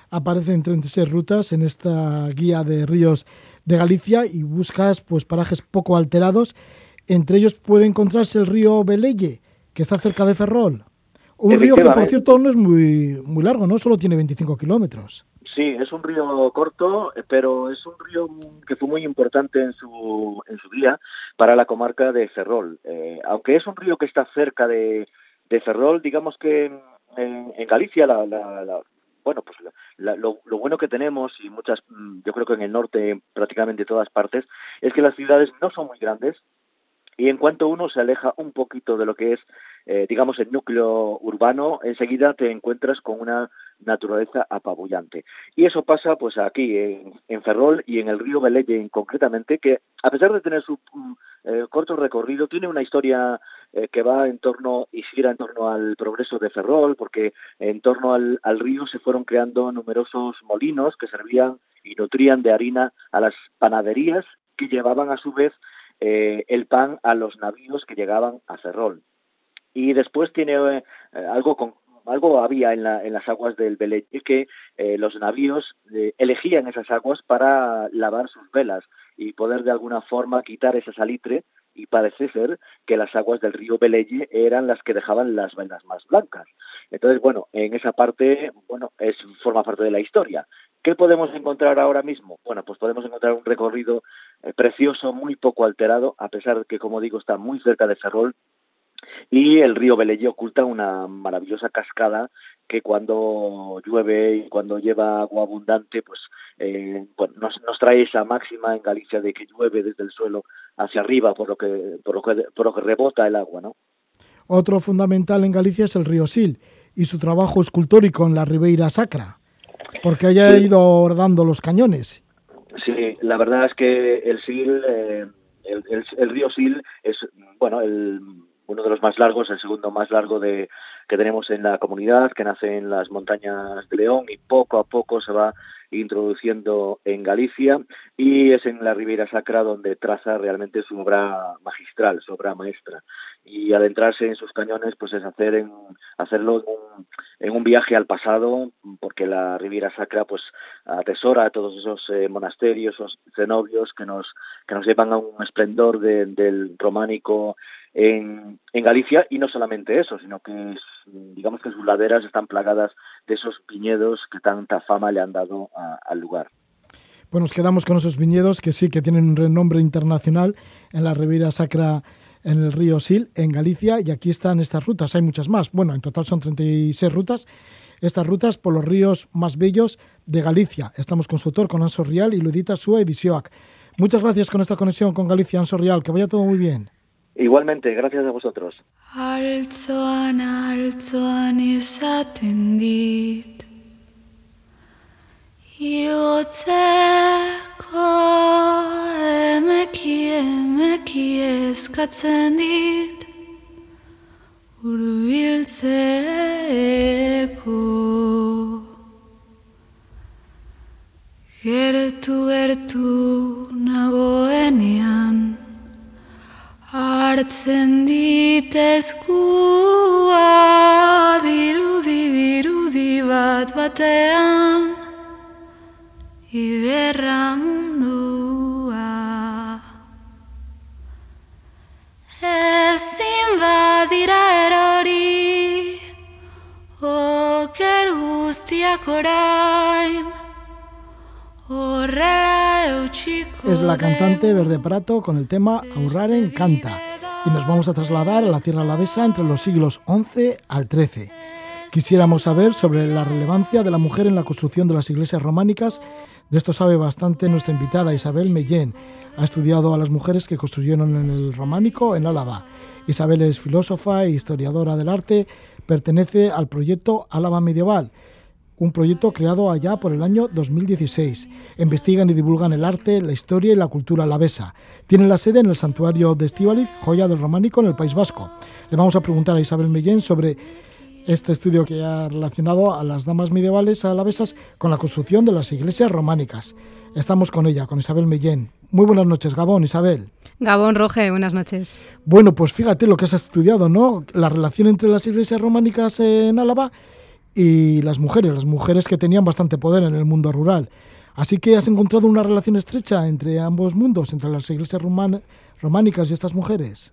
Aparecen 36 rutas en esta guía de ríos de Galicia y buscas pues parajes poco alterados. Entre ellos puede encontrarse el río Beleye, que está cerca de Ferrol Un río que, por cierto, no es muy, muy largo, ¿no? Solo tiene 25 kilómetros. Sí, es un río corto, pero es un río que fue muy importante en su, en su día para la comarca de Ferrol. Eh, aunque es un río que está cerca de, de Ferrol, digamos que en, en Galicia la, la, bueno, pues lo, lo, bueno que tenemos y muchas, yo creo que en el norte prácticamente todas partes, es que las ciudades no son muy grandes y en cuanto uno se aleja un poquito de lo que es, eh, digamos, el núcleo urbano, enseguida te encuentras con una naturaleza apabullante. Y eso pasa, pues, aquí, en, Ferrol y en el río Belelle concretamente, que a pesar de tener su mm, eh, corto recorrido, tiene una historia eh, que va en torno y gira en torno al progreso de Ferrol, porque en torno al, al río se fueron creando numerosos molinos que servían y nutrían de harina a las panaderías que llevaban a su vez eh, el pan a los navíos que llegaban a Ferrol. Y después tiene eh, algo con, algo había en, la, en, las aguas del Belette que eh, los navíos elegían esas aguas para lavar sus velas y poder de alguna forma quitar ese salitre y parece ser que las aguas del río Belelle eran las que dejaban las velas más blancas. Entonces, bueno, en esa parte, bueno, es forma parte de la historia. ¿Qué podemos encontrar ahora mismo? Bueno, pues podemos encontrar un recorrido eh, precioso, muy poco alterado, a pesar de que, como digo, está muy cerca de Ferrol, y el río Belelle oculta una maravillosa cascada que cuando llueve y cuando lleva agua abundante, pues eh, nos, nos, trae esa máxima en Galicia de que llueve desde el suelo hacia arriba, por lo que, por lo que, por lo que rebota el agua, ¿no? Otro fundamental en Galicia es el río Sil y su trabajo escultórico en la Ribeira Sacra, porque haya ido dando los cañones. Sí, la verdad es que el Sil, eh, el, el, el río Sil es, bueno, el uno de los más largos, el segundo más largo de, que tenemos en la comunidad, que nace en las montañas de León y poco a poco se va introduciendo en Galicia y es en la Riviera Sacra donde traza realmente su obra magistral, su obra maestra. Y adentrarse en sus cañones pues es hacer en, hacerlo en un, viaje al pasado, porque la Riviera Sacra pues atesora todos esos eh, monasterios, esos cenobios que nos, que nos llevan a un esplendor de, del románico en, en, Galicia y no solamente eso, sino que digamos que sus laderas están plagadas de esos viñedos que tanta fama le han dado al lugar. Pues nos quedamos con esos viñedos que sí que tienen un renombre internacional en la Riviera Sacra en el río Sil, en Galicia, y aquí están estas rutas. Hay muchas más. Bueno, en total son 36 rutas. Estas rutas por los ríos más bellos de Galicia. Estamos con su autor, con Anso Rial y Ludita Sua Edisioac. Muchas gracias con esta conexión con Galicia, Anso Rial. Que vaya todo muy bien. Igualmente, gracias a vosotros. Altzoan, altzoan izaten dit Iotzeko emeki, emeki eskatzen dit Urbiltzeko Gertu, gertu nagoenean hartzen ditezkua dirudi dirudi bat batean iberra mundua. Ezin badira erori oker guztiak orain Es la cantante Verde Prato con el tema Aurraren Canta y nos vamos a trasladar a la Tierra Alavesa entre los siglos XI al XIII. Quisiéramos saber sobre la relevancia de la mujer en la construcción de las iglesias románicas. De esto sabe bastante nuestra invitada Isabel Mellén. Ha estudiado a las mujeres que construyeron en el románico en Álava. Isabel es filósofa e historiadora del arte. Pertenece al proyecto Álava Medieval un proyecto creado allá por el año 2016. Investigan y divulgan el arte, la historia y la cultura alavesa. Tienen la sede en el santuario de Estíbaliz, joya del románico en el País Vasco. Le vamos a preguntar a Isabel Mellén sobre este estudio que ha relacionado a las damas medievales alavesas con la construcción de las iglesias románicas. Estamos con ella, con Isabel Mellén. Muy buenas noches, Gabón, Isabel. Gabón Roge, buenas noches. Bueno, pues fíjate lo que has estudiado, ¿no? La relación entre las iglesias románicas en Álava y las mujeres, las mujeres que tenían bastante poder en el mundo rural. Así que has encontrado una relación estrecha entre ambos mundos, entre las iglesias románicas y estas mujeres.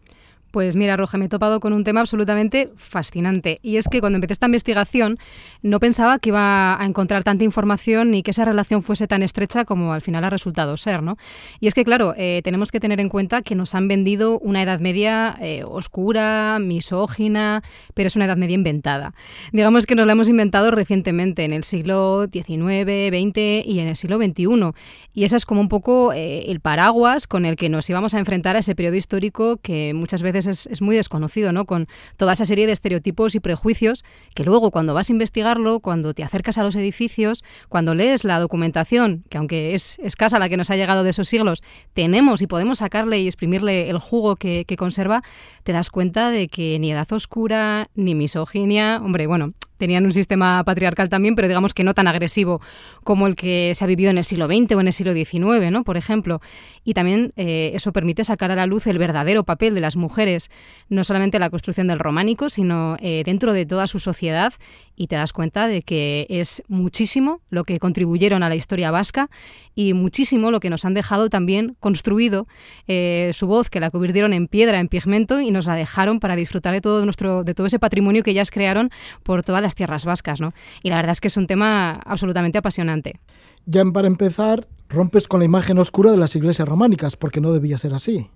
Pues mira, Roja, me he topado con un tema absolutamente fascinante. Y es que cuando empecé esta investigación no pensaba que iba a encontrar tanta información ni que esa relación fuese tan estrecha como al final ha resultado ser, ¿no? Y es que, claro, eh, tenemos que tener en cuenta que nos han vendido una Edad Media eh, oscura, misógina, pero es una Edad Media inventada. Digamos que nos la hemos inventado recientemente, en el siglo XIX, XX y en el siglo XXI. Y esa es como un poco eh, el paraguas con el que nos íbamos a enfrentar a ese periodo histórico que muchas veces es, muy desconocido, ¿no? Con toda esa serie de estereotipos y prejuicios que luego cuando vas a investigarlo, cuando te acercas a los edificios, cuando lees la documentación, que aunque es escasa la que nos ha llegado de esos siglos, tenemos y podemos sacarle y exprimirle el jugo que conserva, te das cuenta de que ni edad oscura, ni misoginia, hombre, bueno, tenían un sistema patriarcal también, pero digamos que no tan agresivo como el que se ha vivido en el siglo XX o en el siglo XIX, ¿no? Por ejemplo. Y también eh, eso permite sacar a la luz el verdadero papel de las mujeres, no solamente en la construcción del románico, sino eh, dentro de toda su sociedad. Y te das cuenta de que es muchísimo lo que contribuyeron a la historia vasca y muchísimo lo que nos han dejado también construido eh, su voz, que la convirtieron en piedra, en pigmento y nos la dejaron para disfrutar de todo nuestro, de todo ese patrimonio que ellas crearon por todas las tierras vascas, ¿no? Y la verdad es que es un tema absolutamente apasionante. Ya para empezar, rompes con la imagen oscura de las iglesias románicas, porque no debía ser así.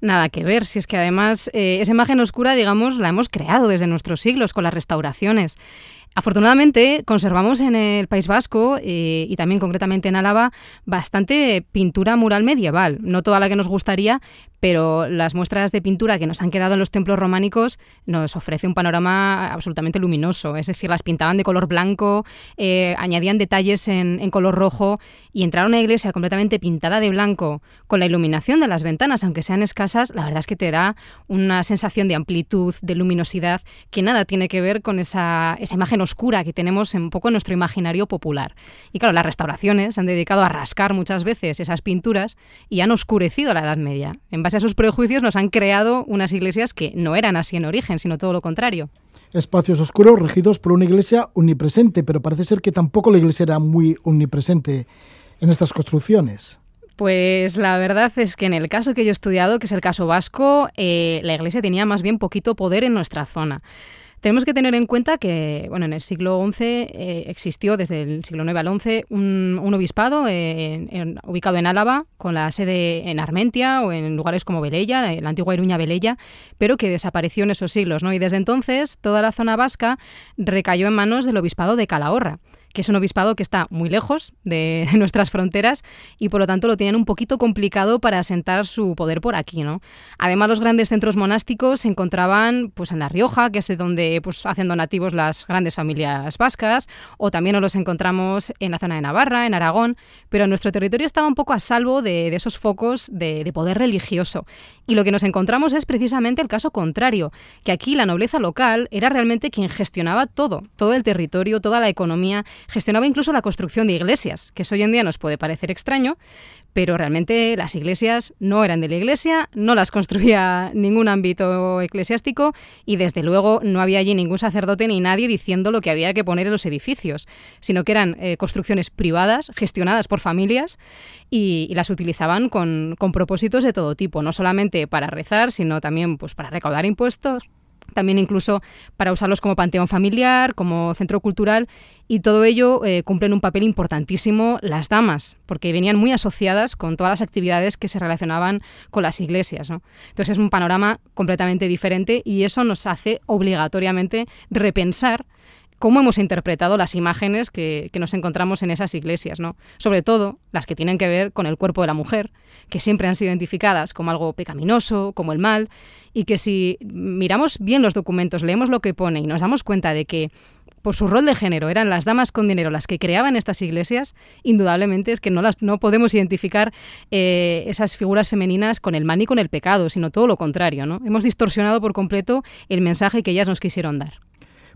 Nada que ver, si es que además eh, esa imagen oscura, digamos, la hemos creado desde nuestros siglos con las restauraciones. Afortunadamente conservamos en el País Vasco eh, y también concretamente en Álava bastante pintura mural medieval, no toda la que nos gustaría, pero las muestras de pintura que nos han quedado en los templos románicos nos ofrece un panorama absolutamente luminoso. Es decir, las pintaban de color blanco, eh, añadían detalles en, color rojo y entrar a una iglesia completamente pintada de blanco con la iluminación de las ventanas, aunque sean escasas, la verdad es que te da una sensación de amplitud, de luminosidad, que nada tiene que ver con esa, esa imagen oscura que tenemos un poco en nuestro imaginario popular. Y claro, las restauraciones se han dedicado a rascar muchas veces esas pinturas y han oscurecido la Edad Media. En base a esos prejuicios nos han creado unas iglesias que no eran así en origen, sino todo lo contrario. Espacios oscuros regidos por una iglesia omnipresente, pero parece ser que tampoco la iglesia era muy omnipresente en estas construcciones. Pues la verdad es que en el caso que yo he estudiado, que es el caso vasco, eh, la iglesia tenía más bien poquito poder en nuestra zona. Tenemos que tener en cuenta que bueno, en el siglo XI eh, existió, desde el siglo IX al XI, un, obispado eh, ubicado en Álava, con la sede en Armentia o en lugares como Velella, la antigua Iruña Velella, pero que desapareció en esos siglos. ¿no? Y desde entonces toda la zona vasca recayó en manos del obispado de Calahorra que es un obispado que está muy lejos de nuestras fronteras y por lo tanto lo tienen un poquito complicado para asentar su poder por aquí, ¿no? Además, los grandes centros monásticos se encontraban pues en La Rioja, que es de donde pues hacen donativos las grandes familias vascas, o también nos los encontramos en la zona de Navarra, en Aragón, pero nuestro territorio estaba un poco a salvo de, esos focos de, de poder religioso. Y lo que nos encontramos es precisamente el caso contrario, que aquí la nobleza local era realmente quien gestionaba todo, todo el territorio, toda la economía, gestionaba incluso la construcción de iglesias, que eso hoy en día nos puede parecer extraño, pero realmente las iglesias no eran de la iglesia, no las construía ningún ámbito eclesiástico y desde luego no había allí ningún sacerdote ni nadie diciendo lo que había que poner en los edificios, sino que eran eh, construcciones privadas, gestionadas por familias y, las utilizaban con, con propósitos de todo tipo, no solamente para rezar, sino también pues, para recaudar impuestos, también incluso para usarlos como panteón familiar, como centro cultural, y todo ello eh, cumplen un papel importantísimo las damas, porque venían muy asociadas con todas las actividades que se relacionaban con las iglesias. Entonces es un panorama completamente diferente y eso nos hace obligatoriamente repensar cómo hemos interpretado las imágenes que, nos encontramos en esas iglesias, ¿no? Sobre todo las que tienen que ver con el cuerpo de la mujer, que siempre han sido identificadas como algo pecaminoso, como el mal, y que si miramos bien los documentos, leemos lo que pone y nos damos cuenta de que por su rol de género eran las damas con dinero las que creaban estas iglesias, indudablemente es que no, las, no podemos identificar eh, esas figuras femeninas con el mal ni con el pecado, sino todo lo contrario. ¿no? Hemos distorsionado por completo el mensaje que ellas nos quisieron dar.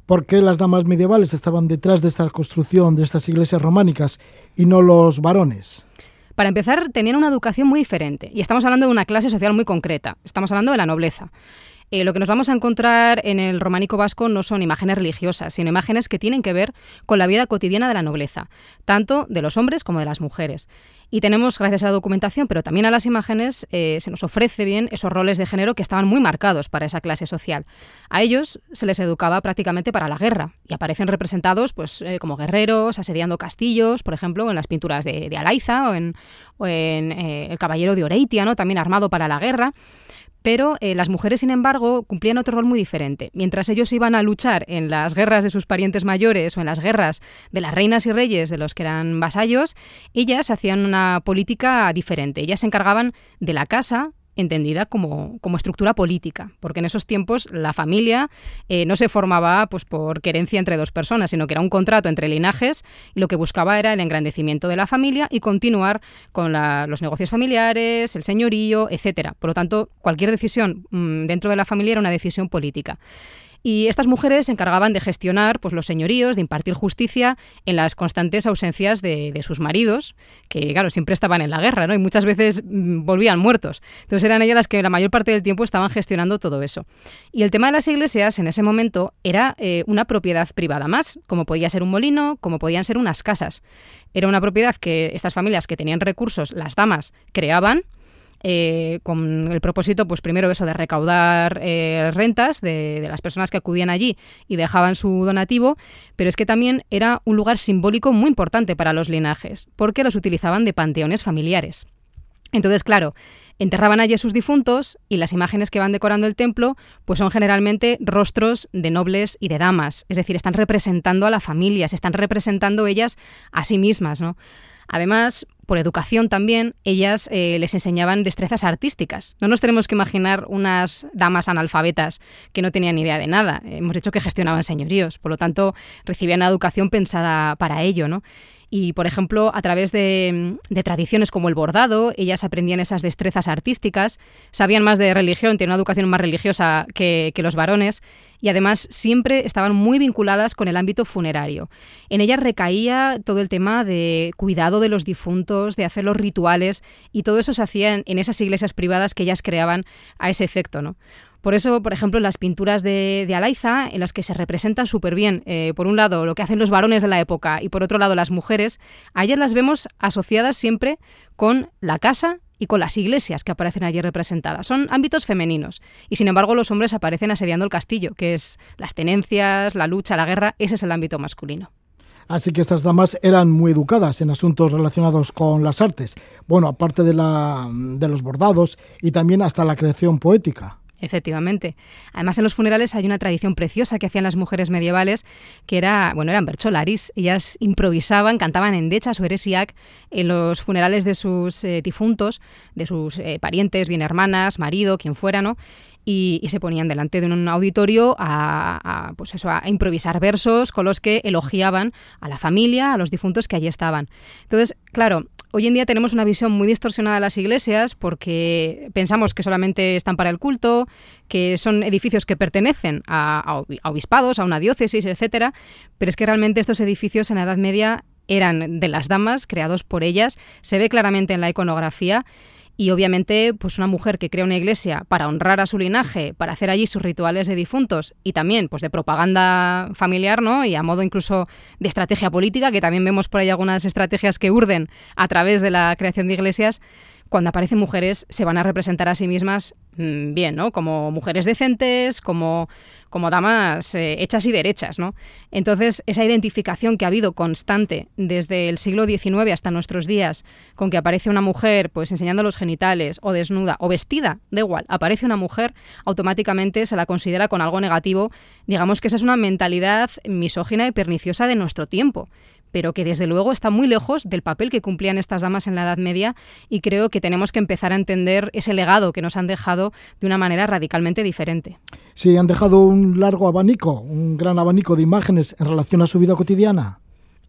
¿Por qué las damas medievales estaban detrás de esta construcción de estas iglesias románicas y no los varones? Para empezar, tenían una educación muy diferente y estamos hablando de una clase social muy concreta, estamos hablando de la nobleza. Eh, lo que nos vamos a encontrar en el románico vasco no son imágenes religiosas, sino imágenes que tienen que ver con la vida cotidiana de la nobleza, tanto de los hombres como de las mujeres. Y tenemos, gracias a la documentación, pero también a las imágenes, eh, se nos ofrece bien esos roles de género que estaban muy marcados para esa clase social. A ellos se les educaba prácticamente para la guerra y aparecen representados pues, eh, como guerreros, asediando castillos, por ejemplo, en las pinturas de, Alaiza o en, eh, El Caballero de Oreitia, ¿no? también armado para la guerra pero eh, las mujeres, sin embargo, cumplían otro rol muy diferente. Mientras ellos iban a luchar en las guerras de sus parientes mayores o en las guerras de las reinas y reyes de los que eran vasallos, ellas hacían una política diferente. Ellas se encargaban de la casa, entendida como, como, estructura política, porque en esos tiempos la familia eh, no se formaba pues, por querencia entre dos personas, sino que era un contrato entre linajes y lo que buscaba era el engrandecimiento de la familia y continuar con los negocios familiares, el señorío, etcétera. Por lo tanto, cualquier decisión mm, dentro de la familia era una decisión política. Y estas mujeres se encargaban de gestionar pues, los señoríos, de impartir justicia en las constantes ausencias de, sus maridos, que claro, siempre estaban en la guerra, ¿no? Y muchas veces mm, volvían muertos. Entonces eran ellas las que la mayor parte del tiempo estaban gestionando todo eso. Y el tema de las iglesias en ese momento era eh, una propiedad privada más, como podía ser un molino, como podían ser unas casas. Era una propiedad que estas familias que tenían recursos, las damas, creaban eh, con el propósito, pues primero eso de recaudar eh, rentas de, las personas que acudían allí y dejaban su donativo, pero es que también era un lugar simbólico muy importante para los linajes, porque los utilizaban de panteones familiares. Entonces, claro, enterraban allí a sus difuntos y las imágenes que van decorando el templo pues son generalmente rostros de nobles y de damas, es decir, están representando a la familia, se están representando ellas a sí mismas, ¿no? Además, por educación también, ellas eh, les enseñaban destrezas artísticas. No nos tenemos que imaginar unas damas analfabetas que no tenían idea de nada. Hemos dicho que gestionaban señoríos, por lo tanto, recibían educación pensada para ello, ¿no? Y, por ejemplo, a través de, tradiciones como el bordado, ellas aprendían esas destrezas artísticas, sabían más de religión, tenían una educación más religiosa que los varones, y además siempre estaban muy vinculadas con el ámbito funerario. En ellas recaía todo el tema de cuidado de los difuntos, de hacer los rituales, y todo eso se hacía en, esas iglesias privadas que ellas creaban a ese efecto, ¿no? Por eso, por ejemplo, las pinturas de, de Alaiza, en las que se representa súper bien, eh, por un lado, lo que hacen los varones de la época y por otro lado, las mujeres, a ellas las vemos asociadas siempre con la casa y con las iglesias que aparecen allí representadas. Son ámbitos femeninos y sin embargo los hombres aparecen asediando el castillo, que es las tenencias, la lucha, la guerra, ese es el ámbito masculino. Así que estas damas eran muy educadas en asuntos relacionados con las artes. Bueno, aparte de, la, de los bordados y también hasta la creación poética. Efectivamente. Además, en los funerales hay una tradición preciosa que hacían las mujeres medievales, que era, bueno, eran bercholaris. Ellas improvisaban, cantaban en dechas o eresiac en los funerales de sus eh, difuntos, de sus eh, parientes, bien hermanas, marido, quien fuera, ¿no? y, se ponían delante de un auditorio a, pues eso, a improvisar versos con los que elogiaban a la familia, a los difuntos que allí estaban. Entonces, claro, hoy en día tenemos una visión muy distorsionada de las iglesias porque pensamos que solamente están para el culto, que son edificios que pertenecen a, obispados, a una diócesis, etcétera, pero es que realmente estos edificios en la Edad Media eran de las damas, creados por ellas, se ve claramente en la iconografía y obviamente, pues una mujer que crea una iglesia para honrar a su linaje, para hacer allí sus rituales de difuntos y también pues de propaganda familiar, ¿no? Y a modo incluso de estrategia política, que también vemos por ahí algunas estrategias que urden a través de la creación de iglesias, cuando aparecen mujeres se van a representar a sí mismas mm, bien, ¿no? Como mujeres decentes, como, como damas eh, hechas y derechas, ¿no? Entonces, esa identificación que ha habido constante desde el siglo XIX hasta nuestros días, con que aparece una mujer pues enseñando los genitales, o desnuda, o vestida, da igual, aparece una mujer, automáticamente se la considera con algo negativo. Digamos que esa es una mentalidad misógina y perniciosa de nuestro tiempo pero que desde luego está muy lejos del papel que cumplían estas damas en la Edad Media y creo que tenemos que empezar a entender ese legado que nos han dejado de una manera radicalmente diferente. Sí, han dejado un largo abanico, un gran abanico de imágenes en relación a su vida cotidiana.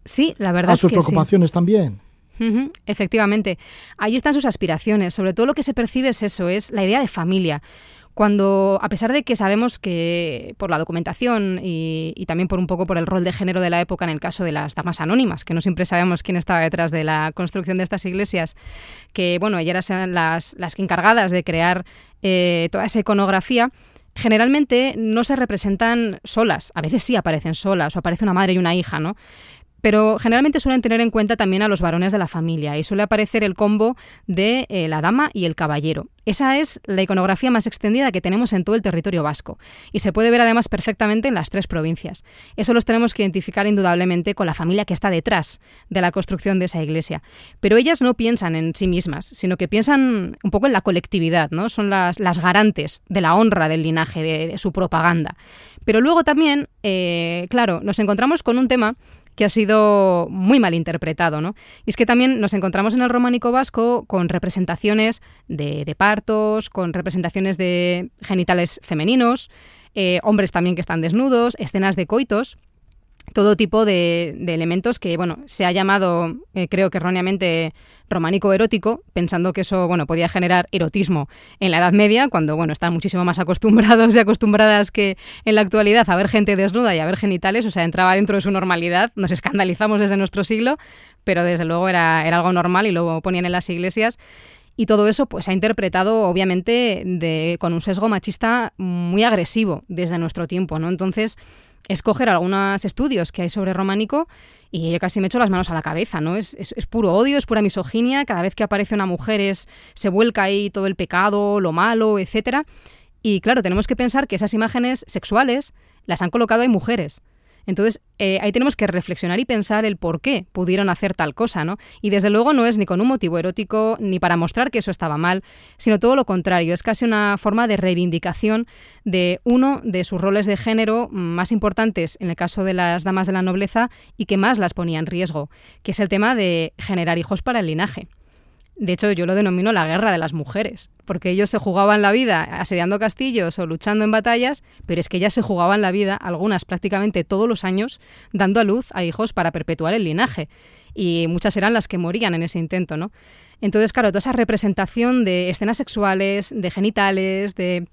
Sí, la verdad. A sus preocupaciones también. efectivamente. Ahí están sus aspiraciones. Sobre todo lo que se percibe es eso, es la idea de familia cuando, a pesar de que sabemos que por la documentación y, también por un poco por el rol de género de la época en el caso de las damas anónimas, que no siempre sabemos quién estaba detrás de la construcción de estas iglesias, que bueno, ellas eran las, las encargadas de crear eh, toda esa iconografía, generalmente no se representan solas, a veces sí aparecen solas o aparece una madre y una hija, ¿no? Pero generalmente suelen tener en cuenta también a los varones de la familia y suele aparecer el combo de eh, la dama y el caballero. Esa es la iconografía más extendida que tenemos en todo el territorio vasco y se puede ver además perfectamente en las tres provincias. Eso los tenemos que identificar indudablemente con la familia que está detrás de la construcción de esa iglesia. Pero ellas no piensan en sí mismas, sino que piensan un poco en la colectividad, ¿no? Son las, las garantes de la honra del linaje, de, su propaganda. Pero luego también, eh, claro, nos encontramos con un tema que ha sido muy mal interpretado, ¿no? Y es que también nos encontramos en el románico vasco con representaciones de, partos, con representaciones de genitales femeninos, eh, hombres también que están desnudos, escenas de coitos, todo tipo de, elementos que, bueno, se ha llamado, eh, creo que erróneamente, románico erótico, pensando que eso, bueno, podía generar erotismo en la Edad Media, cuando, bueno, están muchísimo más acostumbrados y acostumbradas que en la actualidad a ver gente desnuda y a ver genitales, o sea, entraba dentro de su normalidad, nos escandalizamos desde nuestro siglo, pero desde luego era, era algo normal y lo ponían en las iglesias. Y todo eso pues, se ha interpretado, obviamente, con un sesgo machista muy agresivo desde nuestro tiempo, ¿no? Entonces, escoger algunos estudios que hay sobre románico y yo casi me echo las manos a la cabeza, ¿no? Es, es, puro odio, es pura misoginia, cada vez que aparece una mujer es, se vuelca ahí todo el pecado, lo malo, etcétera. Y claro, tenemos que pensar que esas imágenes sexuales las han colocado ahí mujeres. Entonces, eh, ahí tenemos que reflexionar y pensar el por qué pudieron hacer tal cosa, ¿no? Y desde luego no es ni con un motivo erótico ni para mostrar que eso estaba mal, sino todo lo contrario, es casi una forma de reivindicación de uno de sus roles de género más importantes en el caso de las damas de la nobleza y que más las ponía en riesgo, que es el tema de generar hijos para el linaje. De hecho, yo lo denomino la guerra de las mujeres, porque ellos se jugaban la vida asediando castillos o luchando en batallas, pero es que ellas se jugaban la vida, algunas prácticamente todos los años, dando a luz a hijos para perpetuar el linaje. Y muchas eran las que morían en ese intento, ¿no? Entonces, claro, toda esa representación de escenas sexuales, de genitales, de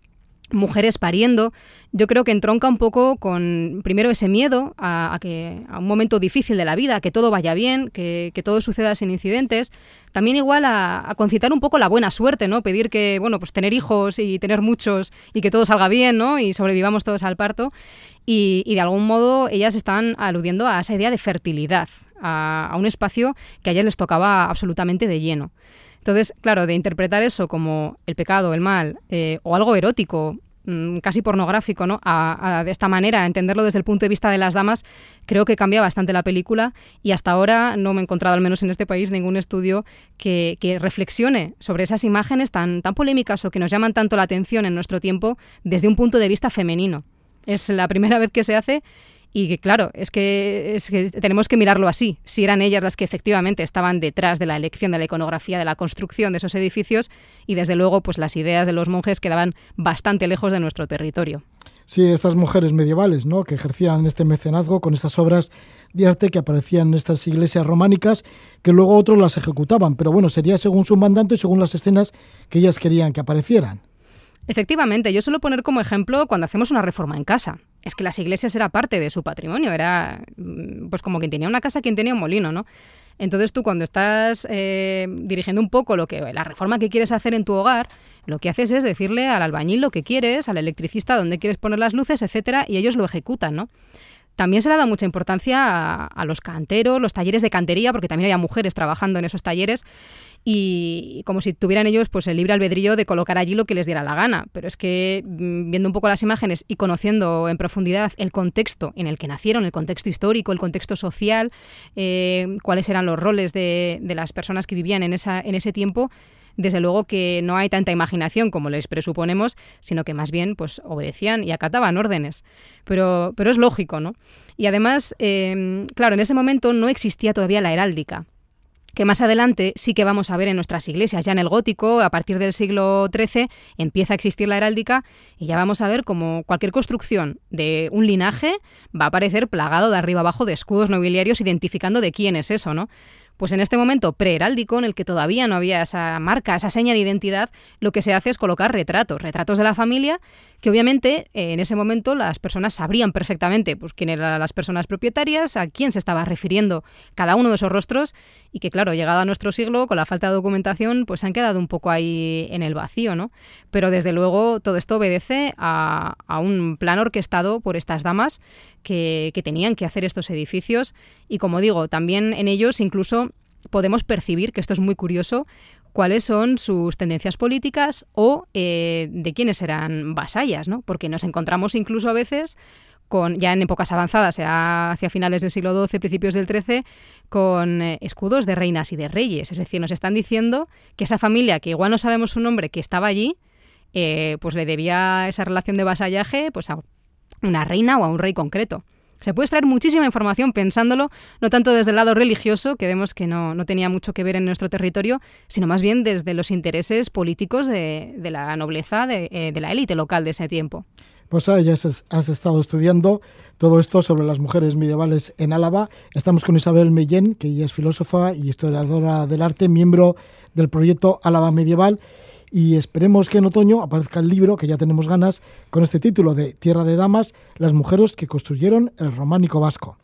mujeres pariendo, yo creo que entronca un poco con, primero, ese miedo a, que, a un momento difícil de la vida, que todo vaya bien, que, todo suceda sin incidentes. También igual a, concitar un poco la buena suerte, ¿no? Pedir que, bueno, pues tener hijos y tener muchos y que todo salga bien, ¿no? Y sobrevivamos todos al parto. Y, y de algún modo ellas están aludiendo a esa idea de fertilidad, a, a un espacio que a ellas les tocaba absolutamente de lleno. Entonces, claro, de interpretar eso como el pecado, el mal, eh, o algo erótico, mm, casi pornográfico, ¿no? A, de esta manera, entenderlo desde el punto de vista de las damas, creo que cambia bastante la película y hasta ahora no me he encontrado, al menos en este país, ningún estudio que, que reflexione sobre esas imágenes tan, tan polémicas o que nos llaman tanto la atención en nuestro tiempo desde un punto de vista femenino. Es la primera vez que se hace y que claro, es que, es que tenemos que mirarlo así, si eran ellas las que efectivamente estaban detrás de la elección de la iconografía, de la construcción de esos edificios y desde luego pues las ideas de los monjes quedaban bastante lejos de nuestro territorio. Sí, estas mujeres medievales, ¿no? que ejercían este mecenazgo con estas obras de arte que aparecían en estas iglesias románicas, que luego otros las ejecutaban, pero bueno, sería según su mandante y según las escenas que ellas querían que aparecieran. Efectivamente, yo suelo poner como ejemplo cuando hacemos una reforma en casa. Es que las iglesias era parte de su patrimonio, era mm, pues como quien tenía una casa, quien tenía un molino, ¿no? Entonces tú cuando estás eh, dirigiendo un poco lo que la reforma que quieres hacer en tu hogar, lo que haces es decirle al albañil lo que quieres, al electricista dónde quieres poner las luces, etcétera, y ellos lo ejecutan, ¿no? También se le ha dado mucha importancia a, los canteros, los talleres de cantería, porque también había mujeres trabajando en esos talleres y como si tuvieran ellos pues el libre albedrío de colocar allí lo que les diera la gana. Pero es que mm, viendo un poco las imágenes y conociendo en profundidad el contexto en el que nacieron, el contexto histórico, el contexto social, eh, cuáles eran los roles de, de, las personas que vivían en, esa, en ese tiempo, desde luego que no hay tanta imaginación como les presuponemos, sino que más bien pues obedecían y acataban órdenes. Pero, pero es lógico, ¿no? Y además, em, claro, en ese momento no existía todavía la heráldica que más adelante sí que vamos a ver en nuestras iglesias. Ya en el gótico, a partir del siglo XIII, empieza a existir la heráldica y ya vamos a ver como cualquier construcción de un linaje va a aparecer plagado de arriba abajo de escudos nobiliarios identificando de quién es eso, ¿no? Pues en este momento preheráldico, en el que todavía no había esa marca, esa seña de identidad, lo que se hace es colocar retratos, retratos de la familia, que obviamente eh, en ese momento las personas sabrían perfectamente pues, quién eran las personas propietarias, a quién se estaba refiriendo cada uno de esos rostros, y que claro, llegado a nuestro siglo, con la falta de documentación, pues han quedado un poco ahí en el vacío, ¿no? Pero desde luego todo esto obedece a, un plan orquestado por estas damas que, tenían que hacer estos edificios, y como digo, también en ellos incluso podemos percibir, que esto es muy curioso, cuáles son sus tendencias políticas o eh, de quiénes eran vasallas, ¿no? Porque nos encontramos incluso a veces con, ya en épocas avanzadas, sea hacia finales del siglo XII, principios del XIII, con eh, escudos de reinas y de reyes. Es decir, nos están diciendo que esa familia, que igual no sabemos su nombre, que estaba allí, eh, pues le debía esa relación de vasallaje pues, a una reina o a un rey concreto. Se puede extraer muchísima información pensándolo, no tanto desde el lado religioso, que vemos que no, tenía mucho que ver en nuestro territorio, sino más bien desde los intereses políticos de, la nobleza, eh, de, la élite local de ese tiempo. Pues ya has, estado estudiando todo esto sobre las mujeres medievales en Álava. Estamos con Isabel Mellén, que ella es filósofa y historiadora del arte, miembro del proyecto Álava Medieval y esperemos que en otoño aparezca el libro, que ya tenemos ganas, con este título de Tierra de Damas, las mujeres que construyeron el románico vasco.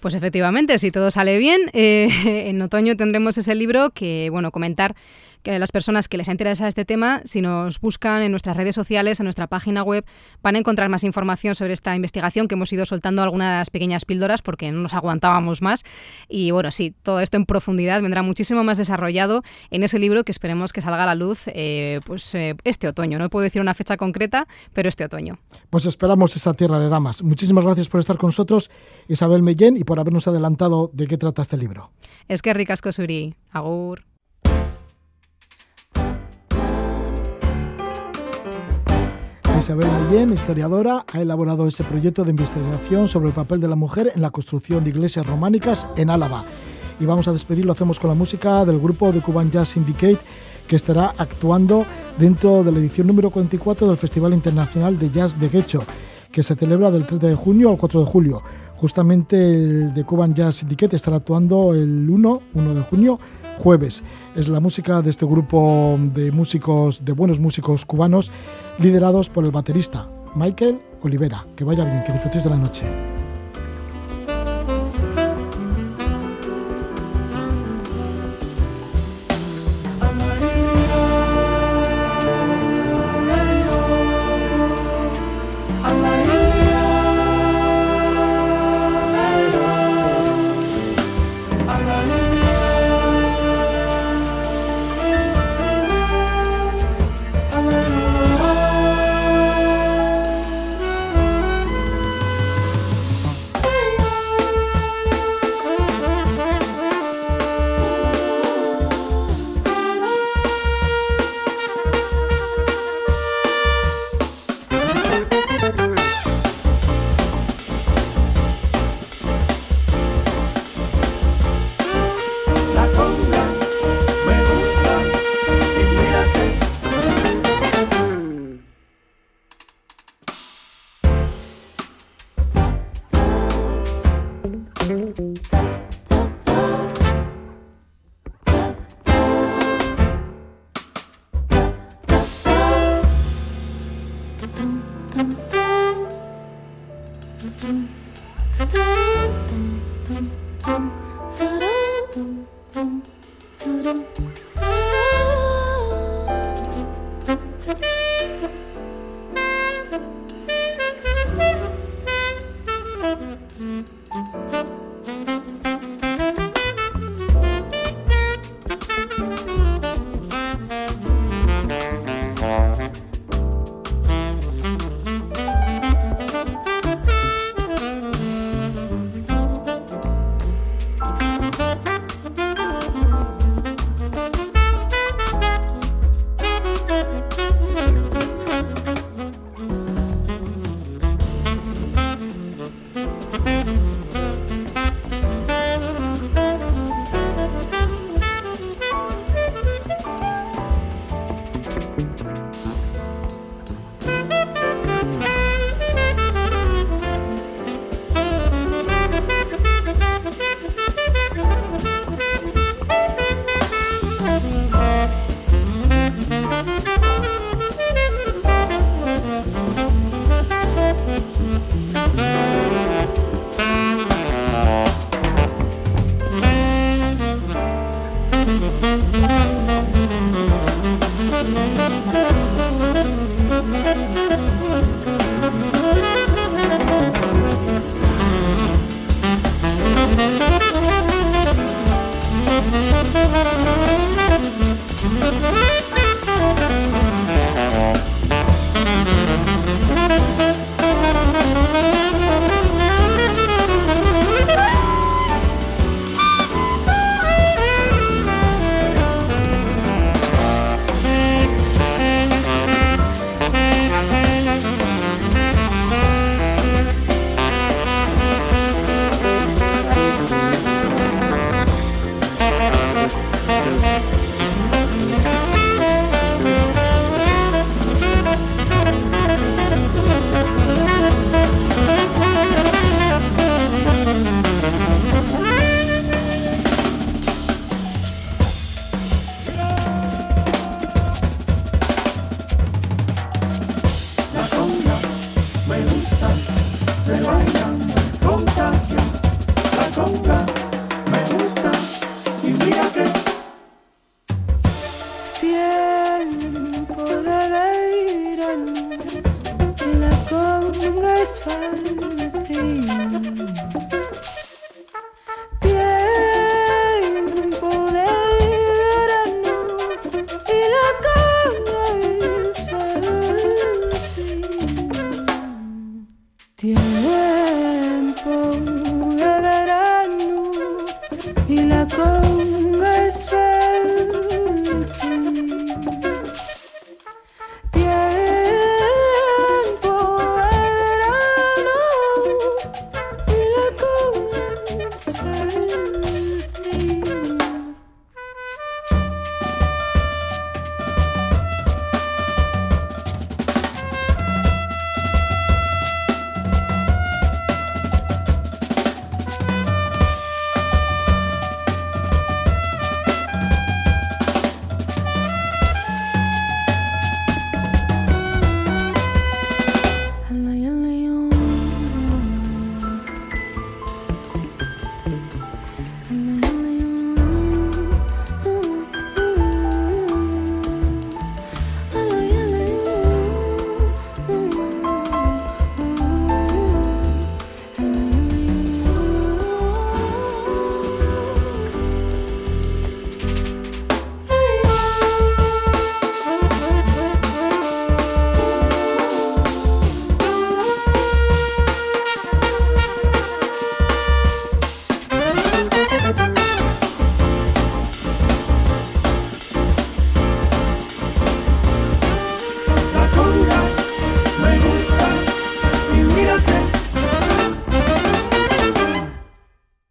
Pues efectivamente, si todo sale bien, eh, en otoño tendremos ese libro que, bueno, comentar que las personas que les interesa este tema, si nos buscan en nuestras redes sociales, en nuestra página web, van a encontrar más información sobre esta investigación que hemos ido soltando algunas pequeñas píldoras porque no nos aguantábamos más. Y bueno, sí, todo esto en profundidad vendrá muchísimo más desarrollado en ese libro que esperemos que salga a la luz eh, pues, eh, este otoño. No puedo decir una fecha concreta, pero este otoño. Pues esperamos esa tierra de damas. Muchísimas gracias por estar con nosotros, Isabel Mellén, y por habernos adelantado de qué trata este libro. Es que ricasco, Suri. Agur. Isabel Millén, historiadora, ha elaborado ese proyecto de investigación sobre el papel de la mujer en la construcción de iglesias románicas en Álava. Y vamos a despedir, lo hacemos con la música del grupo de Cuban Jazz Syndicate, que estará actuando dentro de la edición número 44 del Festival Internacional de Jazz de Guecho, que se celebra del 30 de junio al 4 de julio. Justamente el de Cuban Jazz Syndicate estará actuando el 1, 1 de junio jueves. Es la música de este grupo de músicos, de buenos músicos cubanos, liderados por el baterista Michael Olivera. Que vaya bien, que disfrutéis de la noche.